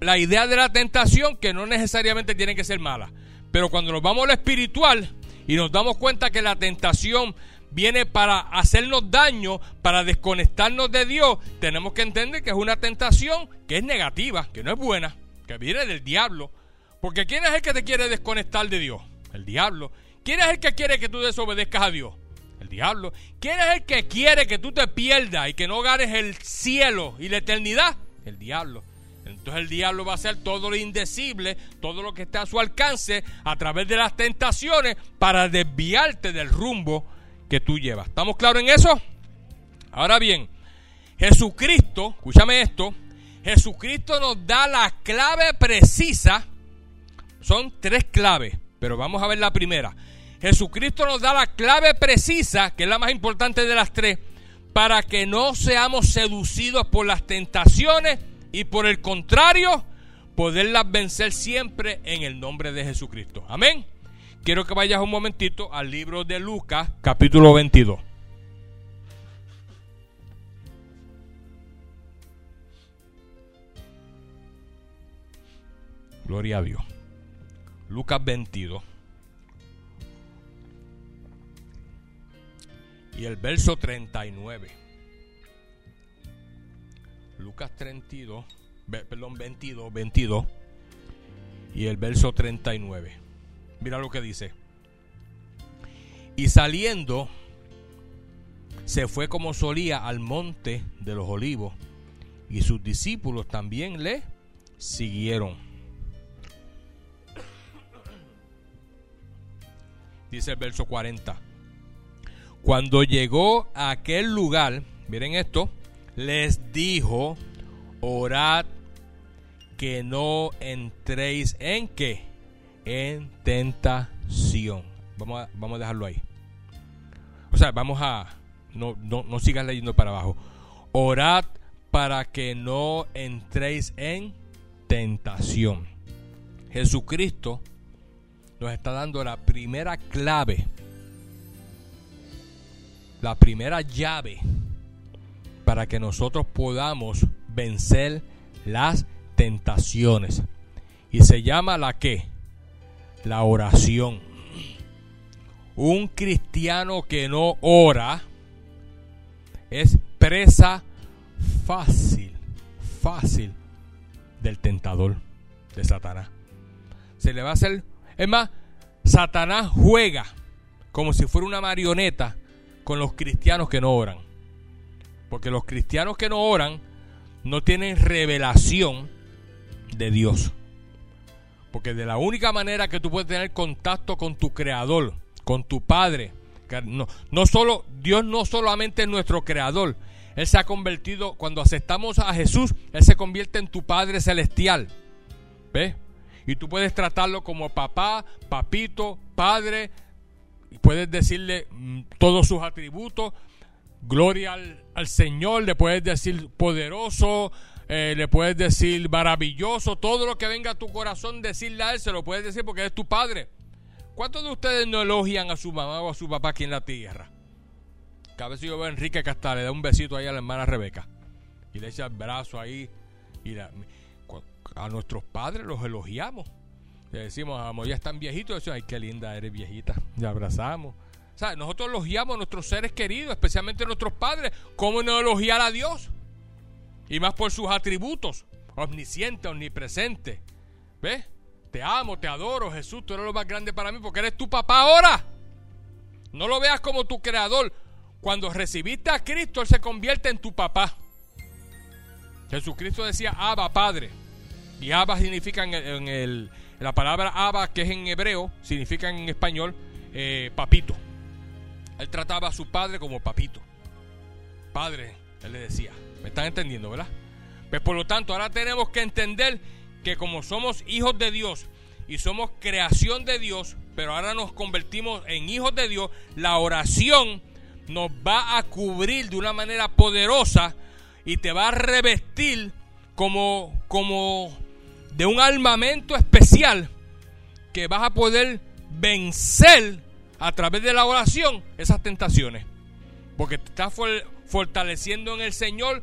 la idea de la tentación que no necesariamente tiene que ser mala. Pero cuando nos vamos a lo espiritual y nos damos cuenta que la tentación viene para hacernos daño, para desconectarnos de Dios, tenemos que entender que es una tentación que es negativa, que no es buena, que viene del diablo. Porque ¿quién es el que te quiere desconectar de Dios? El diablo. ¿Quién es el que quiere que tú desobedezcas a Dios? El diablo. ¿Quién es el que quiere que tú te pierdas y que no ganes el cielo y la eternidad? El diablo. Entonces el diablo va a hacer todo lo indecible, todo lo que está a su alcance a través de las tentaciones para desviarte del rumbo que tú llevas. ¿Estamos claros en eso? Ahora bien, Jesucristo, escúchame esto, Jesucristo nos da la clave precisa. Son tres claves, pero vamos a ver la primera. Jesucristo nos da la clave precisa, que es la más importante de las tres, para que no seamos seducidos por las tentaciones y por el contrario, poderlas vencer siempre en el nombre de Jesucristo. Amén. Quiero que vayas un momentito al libro de Lucas, capítulo 22. Gloria a Dios. Lucas 22. Y el verso 39. Lucas 32, perdón, 22, 22 y el verso 39. Mira lo que dice. Y saliendo, se fue como solía al monte de los olivos, y sus discípulos también le siguieron. Dice el verso 40. Cuando llegó a aquel lugar, miren esto, les dijo, orad que no entréis en qué? En tentación. Vamos a, vamos a dejarlo ahí. O sea, vamos a, no, no, no sigas leyendo para abajo. Orad para que no entréis en tentación. Jesucristo nos está dando la primera clave la primera llave para que nosotros podamos vencer las tentaciones. Y se llama la que? La oración. Un cristiano que no ora es presa fácil, fácil del tentador de Satanás. Se le va a hacer, es más, Satanás juega como si fuera una marioneta con los cristianos que no oran. Porque los cristianos que no oran no tienen revelación de Dios. Porque de la única manera que tú puedes tener contacto con tu creador, con tu padre, no, no solo, Dios no solamente es nuestro creador, Él se ha convertido, cuando aceptamos a Jesús, Él se convierte en tu Padre Celestial. ¿Ves? Y tú puedes tratarlo como papá, papito, padre, puedes decirle mm, todos sus atributos, gloria al, Señor, le puedes decir poderoso, eh, le puedes decir maravilloso, todo lo que venga a tu corazón, decirle a Él, se lo puedes decir porque es tu Padre. ¿Cuántos de ustedes no elogian a su mamá o a su papá aquí en la tierra? Cada vez yo veo a Enrique Castal, le da un besito ahí a la hermana Rebeca y le echa el brazo ahí. Y a nuestros padres los elogiamos. Le decimos, amor, ya están viejitos. Decimos, ay, qué linda eres viejita. Y abrazamos. Nosotros elogiamos a nuestros seres queridos, especialmente a nuestros padres. ¿Cómo no elogiar a Dios? Y más por sus atributos, omnisciente, omnipresente. ¿Ves? Te amo, te adoro, Jesús, tú eres lo más grande para mí porque eres tu papá ahora. No lo veas como tu creador. Cuando recibiste a Cristo, Él se convierte en tu papá. Jesucristo decía Abba, Padre. Y Abba significa en, el, la palabra Abba, que es en hebreo, significa en español eh, papito. Él trataba a su padre como papito. Padre, él le decía. ¿Me están entendiendo, verdad? Pues por lo tanto, ahora tenemos que entender que como somos hijos de Dios y somos creación de Dios, pero ahora nos convertimos en hijos de Dios, la oración nos va a cubrir de una manera poderosa y te va a revestir como, como de un armamento especial que vas a poder vencer a través de la oración esas tentaciones. Porque te estás fortaleciendo en el Señor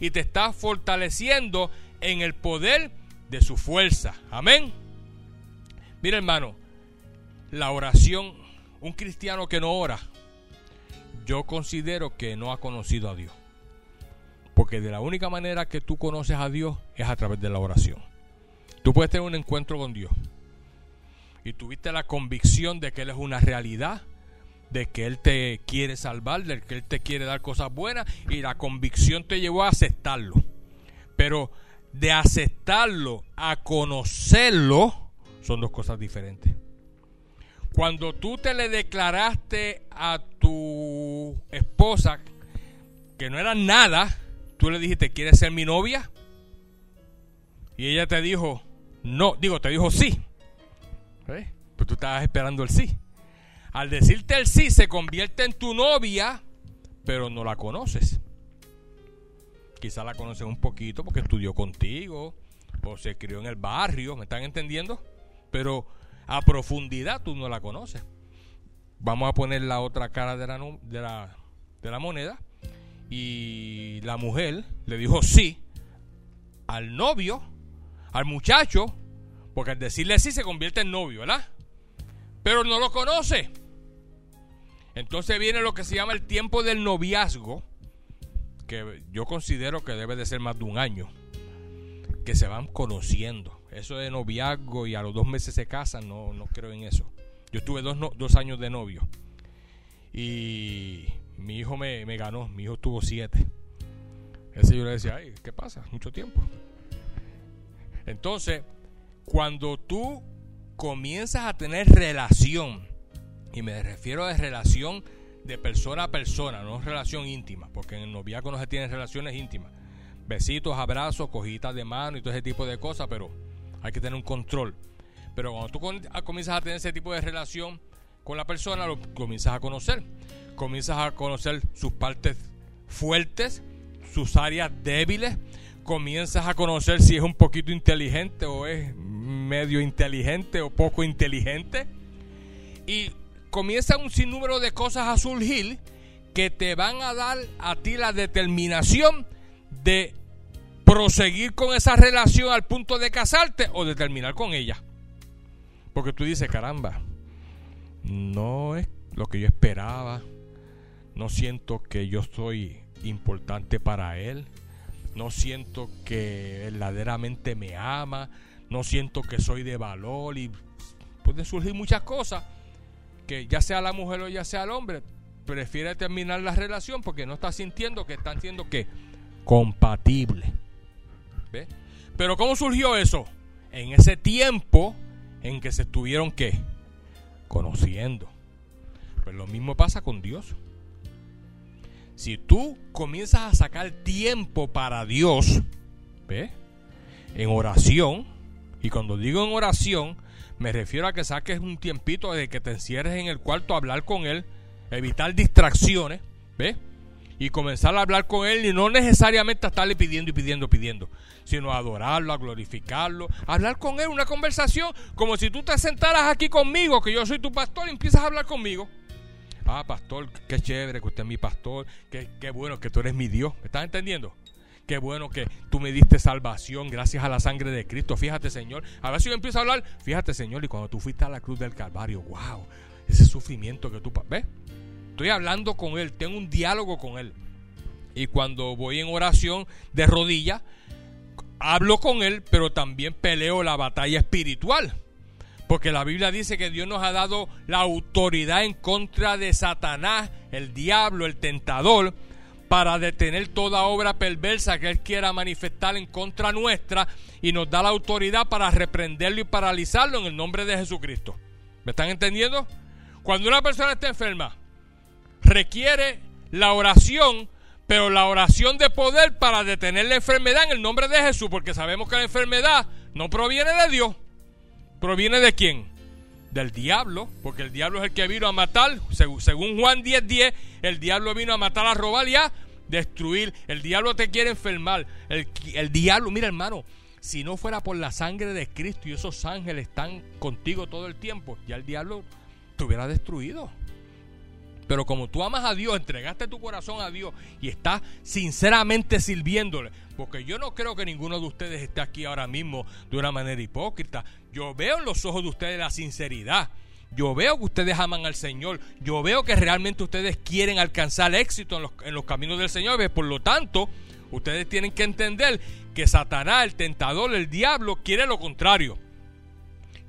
y te estás fortaleciendo en el poder de su fuerza. Amén. Mira hermano, la oración, un cristiano que no ora, yo considero que no ha conocido a Dios. Porque de la única manera que tú conoces a Dios es a través de la oración. Tú puedes tener un encuentro con Dios y tuviste la convicción de que Él es una realidad, de que Él te quiere salvar, de que Él te quiere dar cosas buenas y la convicción te llevó a aceptarlo. Pero de aceptarlo a conocerlo son dos cosas diferentes. Cuando tú te le declaraste a tu esposa que no era nada, tú le dijiste, ¿quieres ser mi novia? Y ella te dijo, no, digo, te dijo sí. ¿Eh? Pues tú estabas esperando el sí. Al decirte el sí, se convierte en tu novia, pero no la conoces. Quizá la conoces un poquito porque estudió contigo o se crió en el barrio, ¿me están entendiendo? Pero a profundidad tú no la conoces. Vamos a poner la otra cara de la, de la, de la moneda. Y la mujer le dijo sí al novio, al muchacho, porque al decirle sí se convierte en novio, ¿verdad? Pero no lo conoce. Entonces viene lo que se llama el tiempo del noviazgo, que yo considero que debe de ser más de un año, que se van conociendo. Eso de noviazgo y a los dos meses se casan, no, no creo en eso. Yo estuve dos, dos años de novio y mi hijo me, me ganó, mi hijo tuvo siete. Ese yo le decía, ay, ¿qué pasa? Mucho tiempo. Entonces, cuando tú comienzas a tener relación, y me refiero a relación de persona a persona, no relación íntima, porque en el noviazgo no se tienen relaciones íntimas. Besitos, abrazos, cojitas de mano y todo ese tipo de cosas, pero hay que tener un control. Pero cuando tú comienzas a tener ese tipo de relación con la persona, lo comienzas a conocer. Comienzas a conocer sus partes fuertes, sus áreas débiles, comienzas a conocer si es un poquito inteligente o es medio inteligente o poco inteligente. Y comienza un sinnúmero de cosas a surgir que te van a dar a ti la determinación de proseguir con esa relación al punto de casarte o de terminar con ella. Porque tú dices, caramba, no es lo que yo esperaba. No siento que yo soy importante para él no siento que verdaderamente me ama, no siento que soy de valor y pueden surgir muchas cosas que ya sea la mujer o ya sea el hombre prefiere terminar la relación porque no está sintiendo que están siendo que compatible. Pero ¿cómo surgió eso? En ese tiempo en que se estuvieron que conociendo. Pues lo mismo pasa con Dios. Si tú comienzas a sacar tiempo para Dios, ¿ve? En oración, y cuando digo en oración, me refiero a que saques un tiempito de que te encierres en el cuarto a hablar con Él, evitar distracciones, ¿ve? Y comenzar a hablar con Él y no necesariamente a estarle pidiendo y pidiendo pidiendo, sino a adorarlo, a glorificarlo, a hablar con Él, una conversación como si tú te sentaras aquí conmigo, que yo soy tu pastor y empiezas a hablar conmigo. Ah, pastor, qué chévere que usted es mi pastor. Qué, qué bueno que tú eres mi Dios. ¿Me estás entendiendo? Qué bueno que tú me diste salvación gracias a la sangre de Cristo. Fíjate, Señor. A ver si yo empiezo a hablar. Fíjate, Señor, y cuando tú fuiste a la cruz del Calvario, wow. ese sufrimiento que tú ves. Estoy hablando con Él, tengo un diálogo con Él. Y cuando voy en oración de rodillas, hablo con Él, pero también peleo la batalla espiritual. Porque la Biblia dice que Dios nos ha dado la autoridad en contra de Satanás, el diablo, el tentador, para detener toda obra perversa que Él quiera manifestar en contra nuestra y nos da la autoridad para reprenderlo y paralizarlo en el nombre de Jesucristo. ¿Me están entendiendo? Cuando una persona está enferma, requiere la oración, pero la oración de poder para detener la enfermedad en el nombre de Jesús, porque sabemos que la enfermedad no proviene de Dios, proviene de quién? Del diablo, porque el diablo es el que vino a matar, según Juan 10:10, 10, el diablo vino a matar, a robar y a destruir. El diablo te quiere enfermar. El, el diablo, mira hermano, si no fuera por la sangre de Cristo y esos ángeles están contigo todo el tiempo, ya el diablo te hubiera destruido. Pero como tú amas a Dios, entregaste tu corazón a Dios y estás sinceramente sirviéndole. Porque yo no creo que ninguno de ustedes esté aquí ahora mismo de una manera hipócrita. Yo veo en los ojos de ustedes la sinceridad. Yo veo que ustedes aman al Señor. Yo veo que realmente ustedes quieren alcanzar éxito en los, en los caminos del Señor. Por lo tanto, ustedes tienen que entender que Satanás, el tentador, el diablo, quiere lo contrario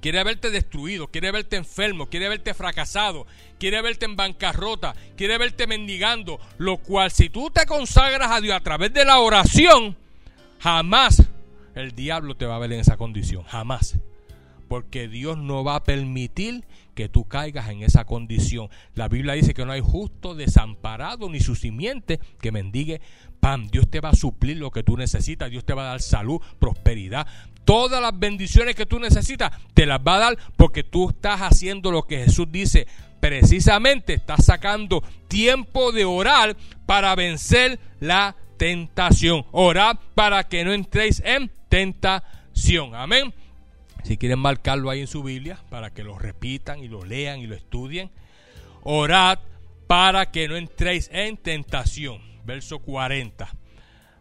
quiere verte destruido, quiere verte enfermo, quiere verte fracasado, quiere verte en bancarrota, quiere verte mendigando, lo cual si tú te consagras a Dios a través de la oración, jamás el diablo te va a ver en esa condición, jamás. Porque Dios no va a permitir que tú caigas en esa condición. La Biblia dice que no hay justo desamparado ni su simiente que mendigue pan. Dios te va a suplir lo que tú necesitas. Dios te va a dar salud, prosperidad. Todas las bendiciones que tú necesitas te las va a dar porque tú estás haciendo lo que Jesús dice. Precisamente estás sacando tiempo de orar para vencer la tentación. Orad para que no entréis en tentación. Amén. Si quieren marcarlo ahí en su Biblia para que lo repitan y lo lean y lo estudien. Orad para que no entréis en tentación. Verso 40.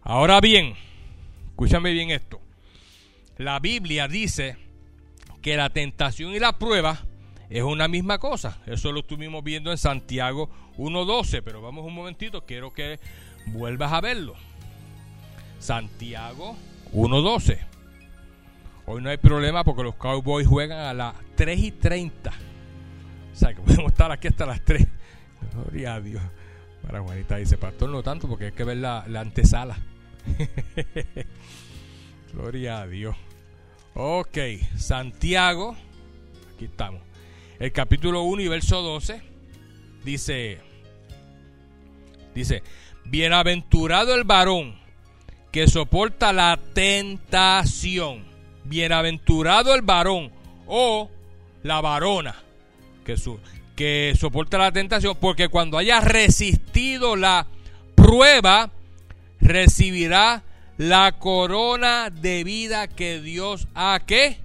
Ahora bien, escúchame bien esto. La Biblia dice que la tentación y la prueba es una misma cosa. Eso lo estuvimos viendo en Santiago 1.12, pero vamos un momentito, quiero que vuelvas a verlo. Santiago 1.12. Hoy no hay problema porque los Cowboys juegan a las 3 y 30. O sea que podemos estar aquí hasta las 3. Gloria a Dios. Para Juanita dice, pastor, no tanto porque hay que ver la, la antesala. Gloria a Dios. Ok, Santiago, aquí estamos. El capítulo 1 y verso 12 dice, dice, bienaventurado el varón que soporta la tentación Bienaventurado el varón o la varona que, que soporta la tentación, porque cuando haya resistido la prueba, recibirá la corona de vida que Dios ha que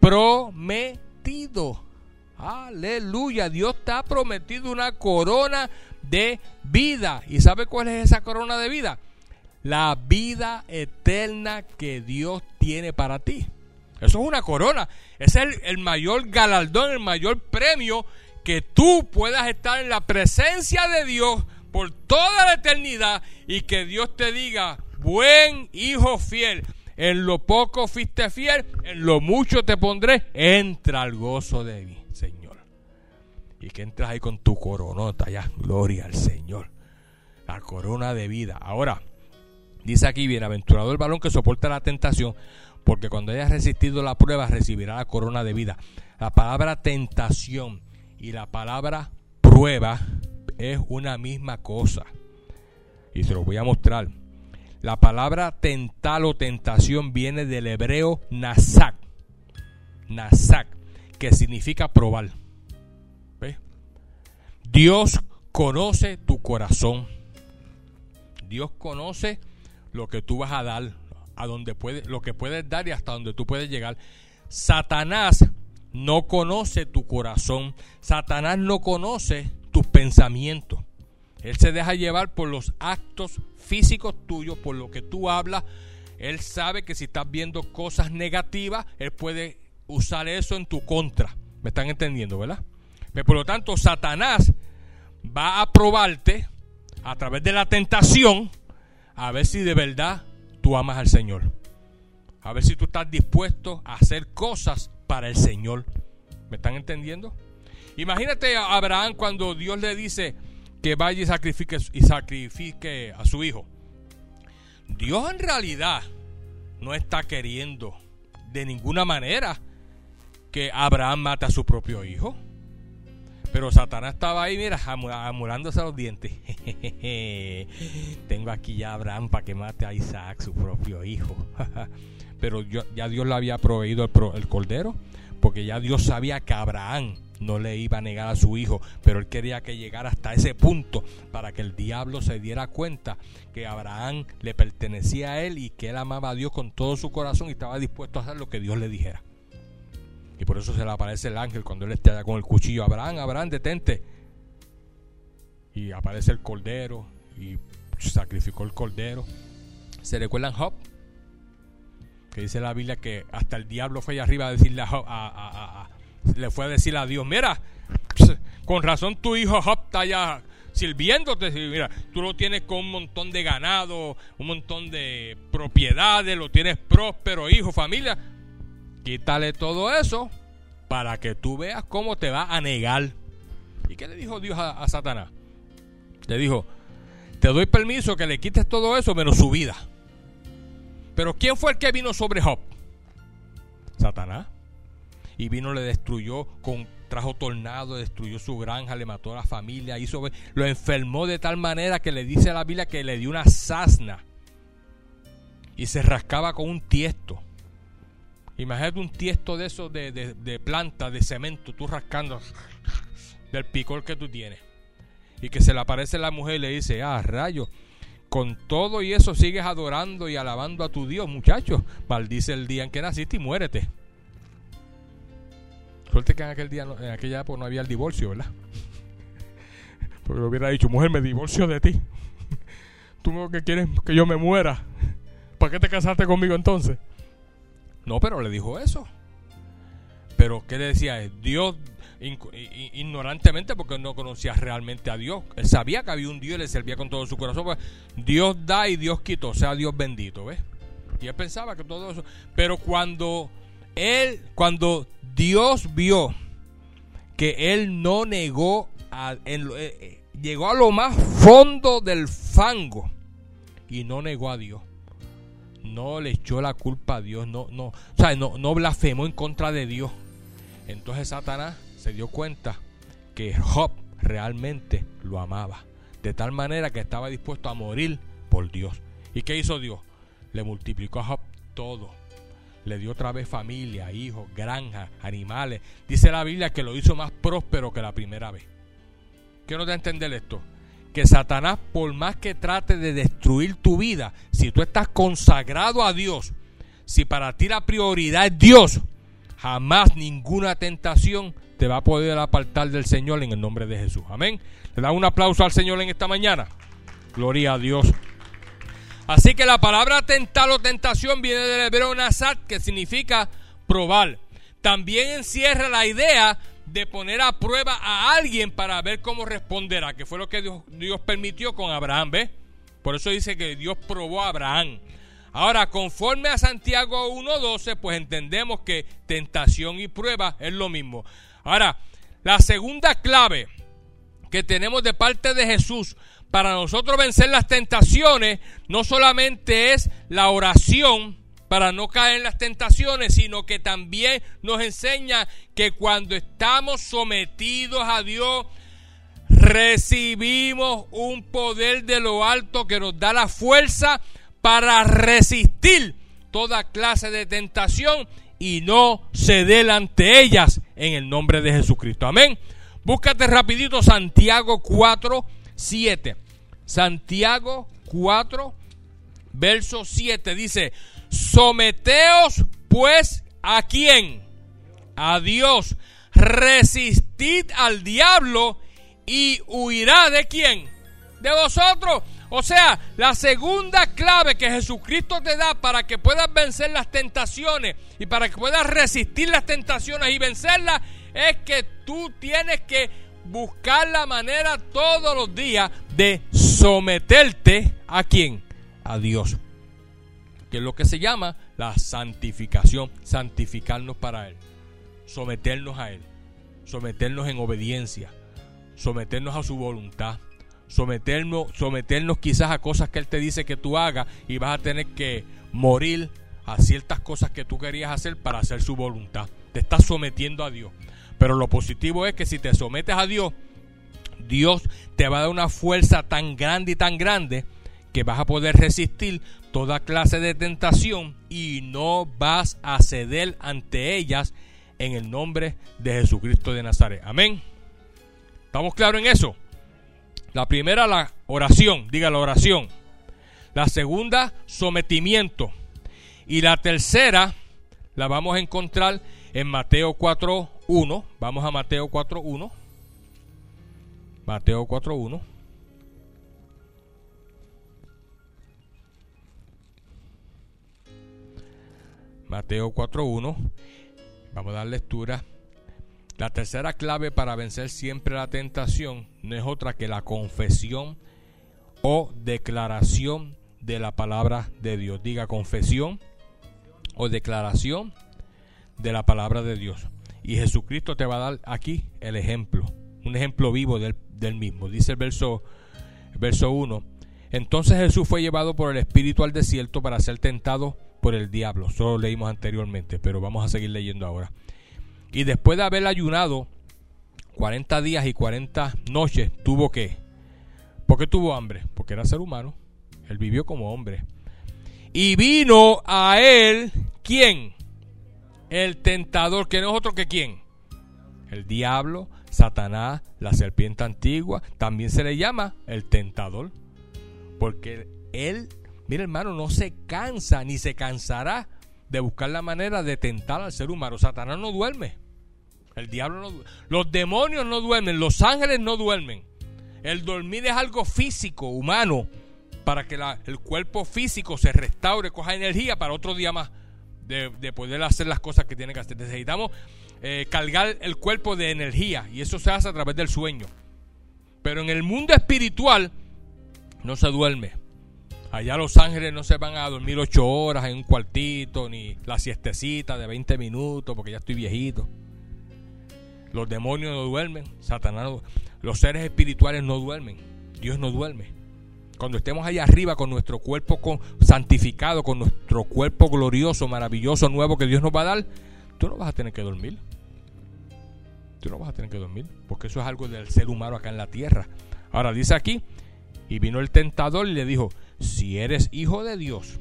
prometido. Aleluya, Dios te ha prometido una corona de vida. ¿Y sabe cuál es esa corona de vida? La vida eterna que Dios tiene para ti. Eso es una corona. es el, mayor galardón, el mayor premio que tú puedas estar en la presencia de Dios por toda la eternidad y que Dios te diga, buen hijo fiel, en lo poco fuiste fiel, en lo mucho te pondré, entra al gozo de mí, Señor. Y que entras ahí con tu coronota, ya, gloria al Señor. La corona de vida. Ahora, Dice aquí, bienaventurado el varón que soporta la tentación, porque cuando haya resistido la prueba recibirá la corona de vida. La palabra tentación y la palabra prueba es una misma cosa. Y se lo voy a mostrar. La palabra tentar o tentación viene del hebreo nasak. Nasak, que significa probar. Dios conoce tu corazón. Dios conoce lo que tú vas a dar, a donde puedes, lo que puedes dar y hasta donde tú puedes llegar. Satanás no conoce tu corazón. Satanás no conoce tus pensamientos. Él se deja llevar por los actos físicos tuyos, por lo que tú hablas. Él sabe que si estás viendo cosas negativas, él puede usar eso en tu contra. ¿Me están entendiendo, verdad? Por lo tanto, Satanás va a probarte a través de la tentación a ver si de verdad tú amas al Señor. A ver si tú estás dispuesto a hacer cosas para el Señor. ¿Me están entendiendo? Imagínate a Abraham cuando Dios le dice que vaya y sacrifique, y sacrifique a su hijo. Dios en realidad no está queriendo de ninguna manera que Abraham mate a su propio hijo. Pero Satanás estaba ahí, mira, amulándose los dientes. Tengo aquí ya a Abraham para que mate a Isaac, su propio hijo. Pero ya Dios le había proveído el, el cordero, porque ya Dios sabía que Abraham no le iba a negar a su hijo, pero él quería que llegara hasta ese punto para que el diablo se diera cuenta que Abraham le pertenecía a él y que él amaba a Dios con todo su corazón y estaba dispuesto a hacer lo que Dios le dijera. Y por eso se le aparece el ángel cuando él está allá con el cuchillo. Abraham, Abraham, detente. Y aparece el cordero y sacrificó el cordero. ¿Se recuerdan Job? Que dice la Biblia que hasta el diablo fue allá arriba a decirle a Job, a, le fue a decir a Dios, mira, con razón tu hijo Job está allá sirviéndote. Mira, tú lo tienes con un montón de ganado, un montón de propiedades, lo tienes próspero, hijo, familia. Quítale todo eso para que tú veas cómo te va a negar. ¿Y qué le dijo Dios a, Satanás? Le dijo, te doy permiso que le quites todo eso menos su vida. Pero ¿quién fue el que vino sobre Job? Satanás y vino, le destruyó con trajo tornado, destruyó su granja, le mató a la familia, hizo, lo enfermó de tal manera que le dice a la Biblia que le dio una sasna y se rascaba con un tiesto. Imagínate un tiesto de esos de, de, de planta, de cemento, tú rascando del picor que tú tienes. Y que se le aparece la mujer y le dice, ah, rayo, con todo y eso sigues adorando y alabando a tu Dios, muchacho. Maldice el día en que naciste y muérete. Suerte que en aquel día, en aquella época no había el divorcio, ¿verdad? Porque hubiera dicho, mujer, me divorcio de ti. Tú lo que quieres que yo me muera. ¿Para qué te casaste conmigo entonces? No, pero le dijo eso. Pero ¿qué le decía? Dios ignorantemente porque no conocía realmente a Dios. Él sabía que había un Dios y le servía con todo su corazón. Pues, Dios da y Dios quitó, sea Dios bendito, ¿ves? Y él pensaba que todo eso. Pero cuando él, cuando Dios vio que él no negó, a, eh, eh, llegó a lo más fondo del fango y no negó a Dios. No le echó la culpa a Dios, no, no, o sea, no, no blasfemó en contra de Dios. Entonces Satanás se dio cuenta que Job realmente lo amaba. De tal manera que estaba dispuesto a morir por Dios. ¿Y qué hizo Dios? Le multiplicó a Job todo le dio otra vez familia, hijos, granjas, animales. Dice la Biblia que lo hizo más próspero que la primera vez. Quiero entender esto. Que Satanás, por más que trate de destruir tu vida, si tú estás consagrado a Dios, si para ti la prioridad es Dios, jamás ninguna tentación te va a poder apartar del Señor en el nombre de Jesús. Amén. Le da un aplauso al Señor en esta mañana. Gloria a Dios. Así que la palabra tentar o tentación viene del hebreo nasat, que significa probar. También encierra la idea de poner a prueba a alguien para ver cómo responderá, que fue lo que Dios, permitió con Abraham, ¿ves? Por eso dice que Dios probó a Abraham. Ahora, conforme a Santiago 1.12, pues entendemos que tentación y prueba es lo mismo. Ahora, la segunda clave que tenemos de parte de Jesús para nosotros vencer las tentaciones no solamente es la oración para no caer en las tentaciones, sino que también nos enseña que cuando estamos sometidos a Dios, recibimos un poder de lo alto que nos da la fuerza para resistir toda clase de tentación y no ceder ante ellas en el nombre de Jesucristo. Amén. Búscate rapidito Santiago 4, 7. Santiago 4, verso 7 dice, someteos pues a quién? A Dios. Resistid al diablo y huirá de quién? De vosotros. O sea, la segunda clave que Jesucristo te da para que puedas vencer las tentaciones y para que puedas resistir las tentaciones y vencerlas es que tú tienes que buscar la manera todos los días de someterte a quién? A Dios. Que es lo que se llama la santificación, santificarnos para Él, someternos a Él, someternos en obediencia, someternos a su voluntad, someternos, someternos quizás a cosas que Él te dice que tú hagas y vas a tener que morir a ciertas cosas que tú querías hacer para hacer su voluntad. Te estás sometiendo a Dios. Pero lo positivo es que si te sometes a Dios, Dios te va a dar una fuerza tan grande y tan grande que vas a poder resistir toda clase de tentación y no vas a ceder ante ellas en el nombre de Jesucristo de Nazaret. Amén. ¿Estamos claros en eso? La primera, la oración, diga la oración. La segunda, sometimiento. Y la tercera, la vamos a encontrar en Mateo 4.1. Vamos a Mateo 4.1. Mateo 4.1. Mateo 4.1. Vamos a dar lectura. La tercera clave para vencer siempre la tentación no es otra que la confesión o declaración de la palabra de Dios. Diga confesión o declaración de la palabra de Dios. Y Jesucristo te va a dar aquí el ejemplo, un ejemplo vivo del, mismo. Dice el verso, verso 1. Entonces Jesús fue llevado por el Espíritu al desierto para ser tentado por el diablo. Solo leímos anteriormente, pero vamos a seguir leyendo ahora. Y después de haber ayunado 40 días y 40 noches, tuvo que. ¿Por qué tuvo hambre? Porque era ser humano. Él vivió como hombre. Y vino a él, ¿quién? El tentador, que no es otro que quién. El diablo, Satanás, la serpiente antigua, también se le llama el tentador. Porque él, mira hermano, no se cansa ni se cansará de buscar la manera de tentar al ser humano. Satanás no duerme. El diablo no duerme. Los demonios no duermen. Los ángeles no duermen. El dormir es algo físico, humano para que el cuerpo físico se restaure, coja energía para otro día más de, poder hacer las cosas que tiene que hacer. Necesitamos eh, cargar el cuerpo de energía y eso se hace a través del sueño. Pero en el mundo espiritual no se duerme. Allá los ángeles no se van a dormir ocho horas en un cuartito, ni la siestecita de 20 minutos, porque ya estoy viejito. Los demonios no duermen, Satanás los seres espirituales no duermen, Dios no duerme. Cuando estemos allá arriba con nuestro cuerpo santificado, con nuestro cuerpo glorioso, maravilloso, nuevo que Dios nos va a dar, tú no vas a tener que dormir. Tú no vas a tener que dormir, porque eso es algo del ser humano acá en la tierra. Ahora dice aquí, y vino el tentador y le dijo, si eres hijo de Dios,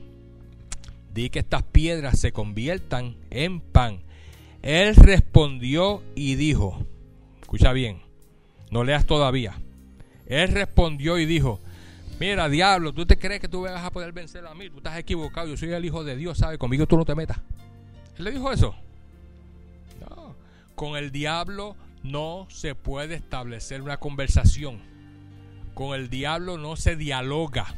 di que estas piedras se conviertan en pan. Él respondió y dijo, escucha bien, no leas todavía. Él respondió y dijo, Mira, diablo, tú te crees que tú vas a poder vencer a mí. Tú estás equivocado. Yo soy el hijo de Dios, ¿sabes? Conmigo tú no te metas. Él le dijo eso. Con el diablo no se puede establecer una conversación. Con el diablo no se dialoga.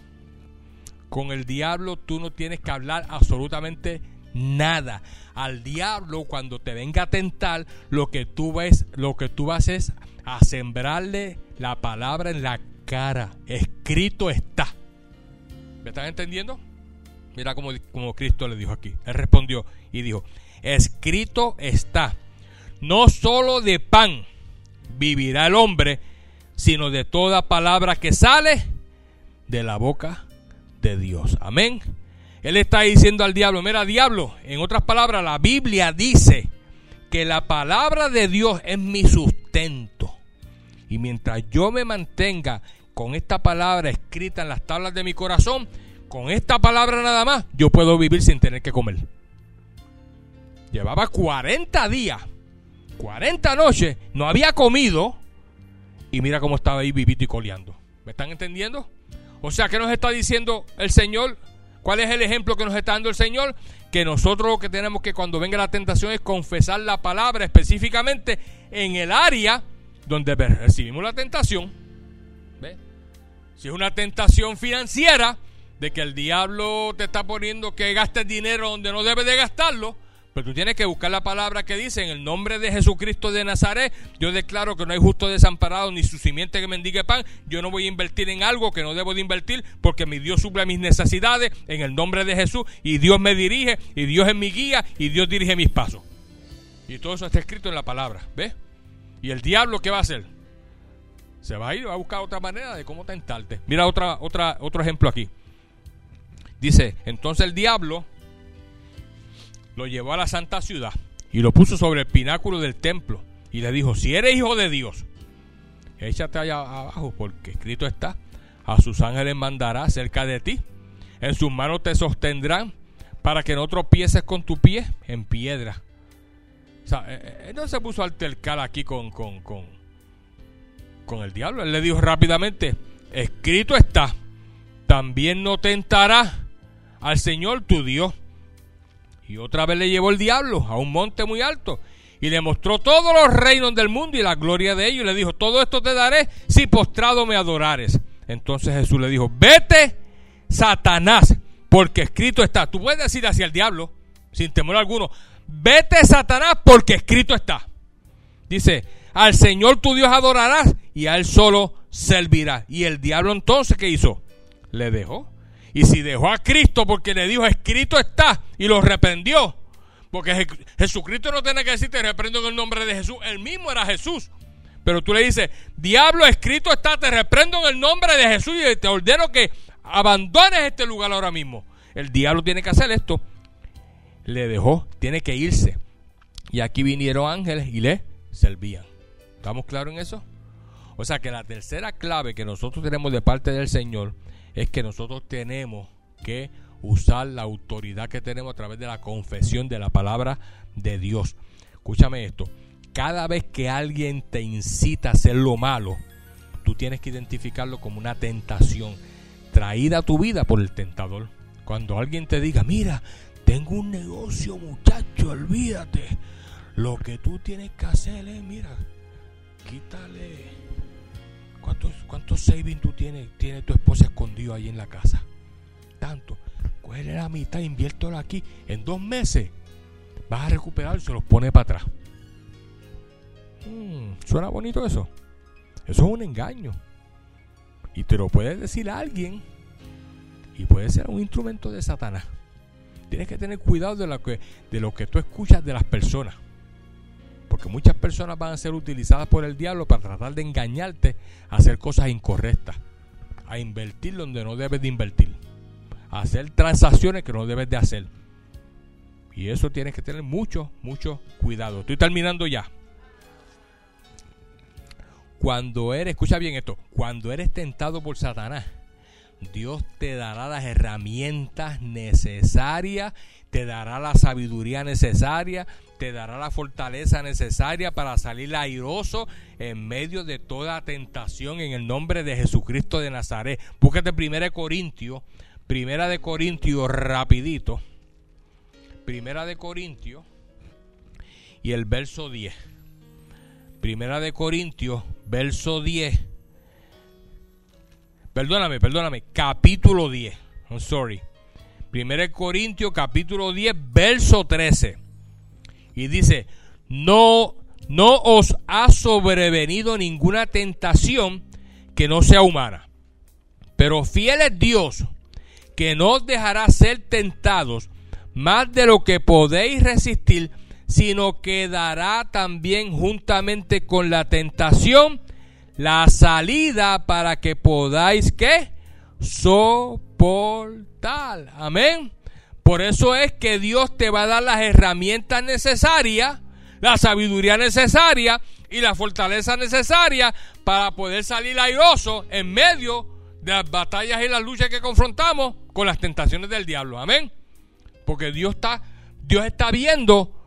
Con el diablo tú no tienes que hablar absolutamente nada. Al diablo cuando te venga a tentar, lo que tú ves, lo que tú vas es a sembrarle la palabra en la cara. Escrito está. ¿Me están entendiendo? Mira como Cristo le dijo aquí. Él respondió y dijo, escrito está. No solo de pan vivirá el hombre, sino de toda palabra que sale de la boca de Dios. Amén. Él está diciendo al diablo, mira diablo, en otras palabras, la Biblia dice que la palabra de Dios es mi sustento. Y mientras yo me mantenga con esta palabra escrita en las tablas de mi corazón, con esta palabra nada más, yo puedo vivir sin tener que comer. Llevaba 40 días, 40 noches, no había comido y mira cómo estaba ahí vivito y coleando. ¿Me están entendiendo? O sea, ¿qué nos está diciendo el Señor? ¿Cuál es el ejemplo que nos está dando el Señor? Que nosotros lo que tenemos que cuando venga la tentación es confesar la palabra específicamente en el área donde recibimos la tentación, si es una tentación financiera, de que el diablo te está poniendo que gastes dinero donde no debes de gastarlo, Pero tú tienes que buscar la palabra que dice, en el nombre de Jesucristo de Nazaret, yo declaro que no hay justo desamparado ni su simiente que mendigue pan. Yo no voy a invertir en algo que no debo de invertir porque mi Dios suple mis necesidades en el nombre de Jesús y Dios me dirige y Dios es mi guía y Dios dirige mis pasos. Y todo eso está escrito en la palabra, ¿ves? ¿Y el diablo qué va a hacer? Se va a ir, va a buscar otra manera de cómo tentarte. Mira otra, otra, otro ejemplo aquí. Dice, entonces el diablo lo llevó a la santa ciudad y lo puso sobre el pináculo del templo y le dijo, si eres hijo de Dios, échate allá abajo porque escrito está, a sus ángeles mandará cerca de ti, en sus manos te sostendrán para que no tropieces con tu pie en piedra. O sea, eh, eh, él no se puso a altercar aquí con, con, con, con el diablo. Él le dijo rápidamente, escrito está, también no tentará al Señor tu Dios. Y otra vez le llevó el diablo a un monte muy alto y le mostró todos los reinos del mundo y la gloria de ellos. Y le dijo, todo esto te daré si postrado me adorares. Entonces Jesús le dijo, vete, Satanás, porque escrito está. Tú puedes decir hacia el diablo, sin temor alguno, vete, Satanás, porque escrito está. Dice, al Señor tu Dios adorarás y a Él solo servirás. Y el diablo entonces, ¿qué hizo? Le dejó y si dejó a Cristo porque le dijo, escrito está, y lo reprendió, porque Jesucristo no tiene que decirte, reprendo en el nombre de Jesús, él mismo era Jesús. Pero tú le dices, diablo, escrito está, te reprendo en el nombre de Jesús y te ordeno que abandones este lugar ahora mismo. El diablo tiene que hacer esto. Le dejó, tiene que irse. Y aquí vinieron ángeles y le servían. ¿Estamos claros en eso? O sea que la tercera clave que nosotros tenemos de parte del Señor es que nosotros tenemos que usar la autoridad que tenemos a través de la confesión de la palabra de Dios. Escúchame esto, cada vez que alguien te incita a hacer lo malo, tú tienes que identificarlo como una tentación traída a tu vida por el tentador. Cuando alguien te diga, mira, tengo un negocio muchacho, olvídate. Lo que tú tienes que hacer es, mira, quítale ¿Cuántos, cuántos savings tú tienes, tiene tu esposa escondido ahí en la casa? Tanto. Coge la mitad, inviértelo aquí. En dos meses vas a recuperar y se los pone para atrás. Hmm, ¿Suena bonito eso? Eso es un engaño. Y te lo puede decir a alguien. Y puede ser un instrumento de Satanás. Tienes que tener cuidado de lo que, de lo que tú escuchas de las personas. Porque muchas personas van a ser utilizadas por el diablo para tratar de engañarte a hacer cosas incorrectas. A invertir donde no debes de invertir. A hacer transacciones que no debes de hacer. Y eso tienes que tener mucho, mucho cuidado. Estoy terminando ya. Cuando eres, escucha bien esto, cuando eres tentado por Satanás, Dios te dará las herramientas necesarias, te dará la sabiduría necesaria, te dará la fortaleza necesaria para salir airoso en medio de toda tentación en el nombre de Jesucristo de Nazaret. Búscate primera de Corintios, primera de Corintios rapidito. Primera de Corintios y el verso 10. Primera de Corintios, verso 10. Perdóname, perdóname, capítulo 10. I'm sorry. Primera de Corintios, capítulo 10, verso 13. Y dice, no, no os ha sobrevenido ninguna tentación que no sea humana. Pero fiel es Dios, que no os dejará ser tentados más de lo que podéis resistir, sino que dará también juntamente con la tentación la salida para que podáis que soportar. Amén. Por eso es que Dios te va a dar las herramientas necesarias, la sabiduría necesaria y la fortaleza necesaria para poder salir airoso en medio de las batallas y las luchas que confrontamos con las tentaciones del diablo. Amén. Porque Dios está, Dios está viendo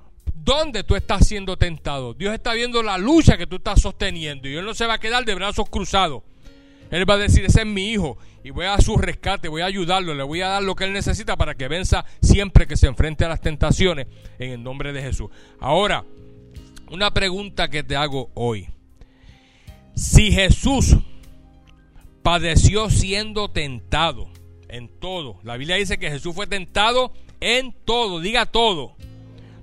dónde tú estás siendo tentado. Dios está viendo la lucha que tú estás sosteniendo. Y Él no se va a quedar de brazos cruzados. Él va a decir, ese es mi hijo y voy a su rescate, voy a ayudarlo, le voy a dar lo que él necesita para que venza siempre que se enfrente a las tentaciones en el nombre de Jesús. Ahora, una pregunta que te hago hoy. Si Jesús padeció siendo tentado en todo, la Biblia dice que Jesús fue tentado en todo, diga todo.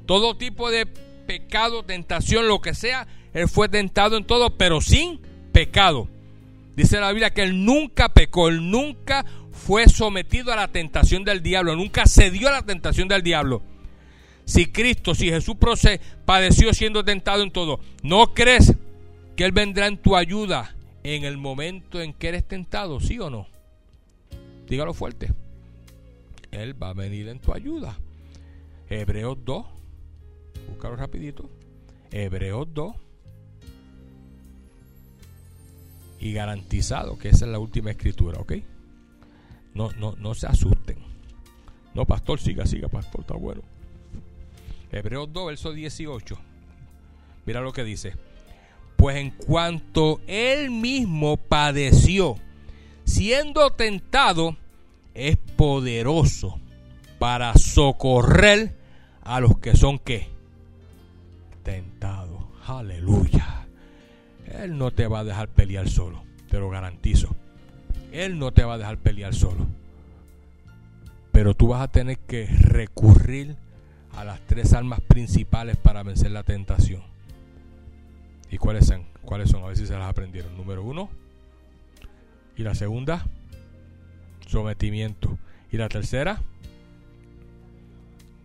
Todo tipo de pecado, tentación, lo que sea, Él fue tentado en todo, pero sin pecado. Dice la Biblia que Él nunca pecó, Él nunca fue sometido a la tentación del diablo, nunca cedió a la tentación del diablo. Si Cristo, si Jesús padeció siendo tentado en todo, ¿no crees que Él vendrá en tu ayuda en el momento en que eres tentado? ¿Sí o no? Dígalo fuerte. Él va a venir en tu ayuda. Hebreos 2. Búscalo rapidito. Hebreos 2. Y garantizado que esa es la última escritura, ¿ok? No, no, no se asusten. No, pastor, siga, siga, pastor, está bueno. Hebreos 2, verso 18. Mira lo que dice. Pues en cuanto él mismo padeció, siendo tentado, es poderoso para socorrer a los que son qué? Tentados. Aleluya. Él no te va a dejar pelear solo, te lo garantizo. Él no te va a dejar pelear solo. Pero tú vas a tener que recurrir a las tres armas principales para vencer la tentación. ¿Y cuáles son? ¿Cuáles son? A ver si se las aprendieron. Número uno. Y la segunda, sometimiento. Y la tercera,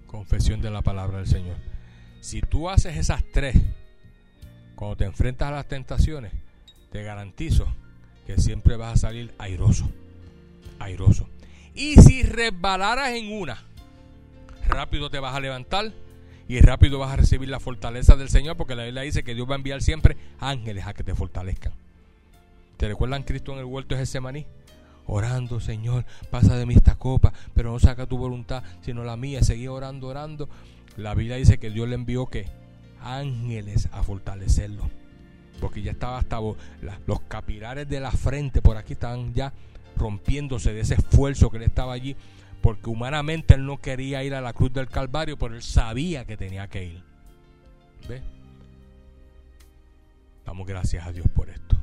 confesión de la palabra del Señor. Si tú haces esas tres, cuando te enfrentas a las tentaciones, te garantizo que siempre vas a salir airoso. Airoso. Y si resbalaras en una, rápido te vas a levantar y rápido vas a recibir la fortaleza del Señor, porque la Biblia dice que Dios va a enviar siempre ángeles a que te fortalezcan. ¿Te recuerdan Cristo en el huerto de Getsemaní? Orando, Señor, pasa de mí esta copa, pero no saca tu voluntad, sino la mía. Seguía orando, orando. La Biblia dice que Dios le envió que ángeles a fortalecerlo. Porque ya estaba hasta los capilares de la frente por aquí estaban ya rompiéndose de ese esfuerzo que él estaba allí porque humanamente él no quería ir a la cruz del Calvario, pero él sabía que tenía que ir. ¿Ve? Damos gracias a Dios por esto.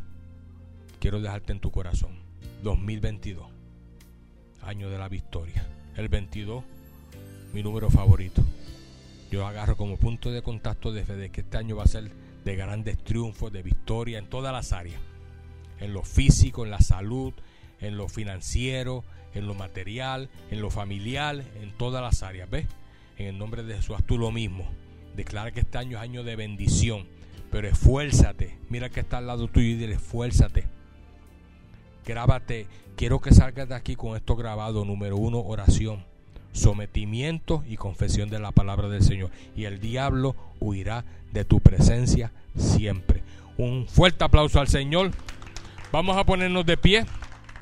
Quiero dejarte en tu corazón. 2022, año de la victoria. El 22, mi número favorito. Yo agarro como punto de contacto de fe de que este año va a ser de grandes triunfos, de victoria en todas las áreas. En lo físico, en la salud, en lo financiero, en lo material, en lo familiar, en todas las áreas. ¿Ves? En el nombre de Jesús, haz tú lo mismo. Declara que este año es año de bendición. Pero esfuérzate. Mira que está al lado tuyo y dile, esfuérzate. Grábate. Quiero que salgas de aquí con esto grabado. Número uno, oración. Sometimiento y confesión de la palabra del Señor. Y el diablo huirá de tu presencia siempre. Un fuerte aplauso al Señor. Vamos a ponernos de pie.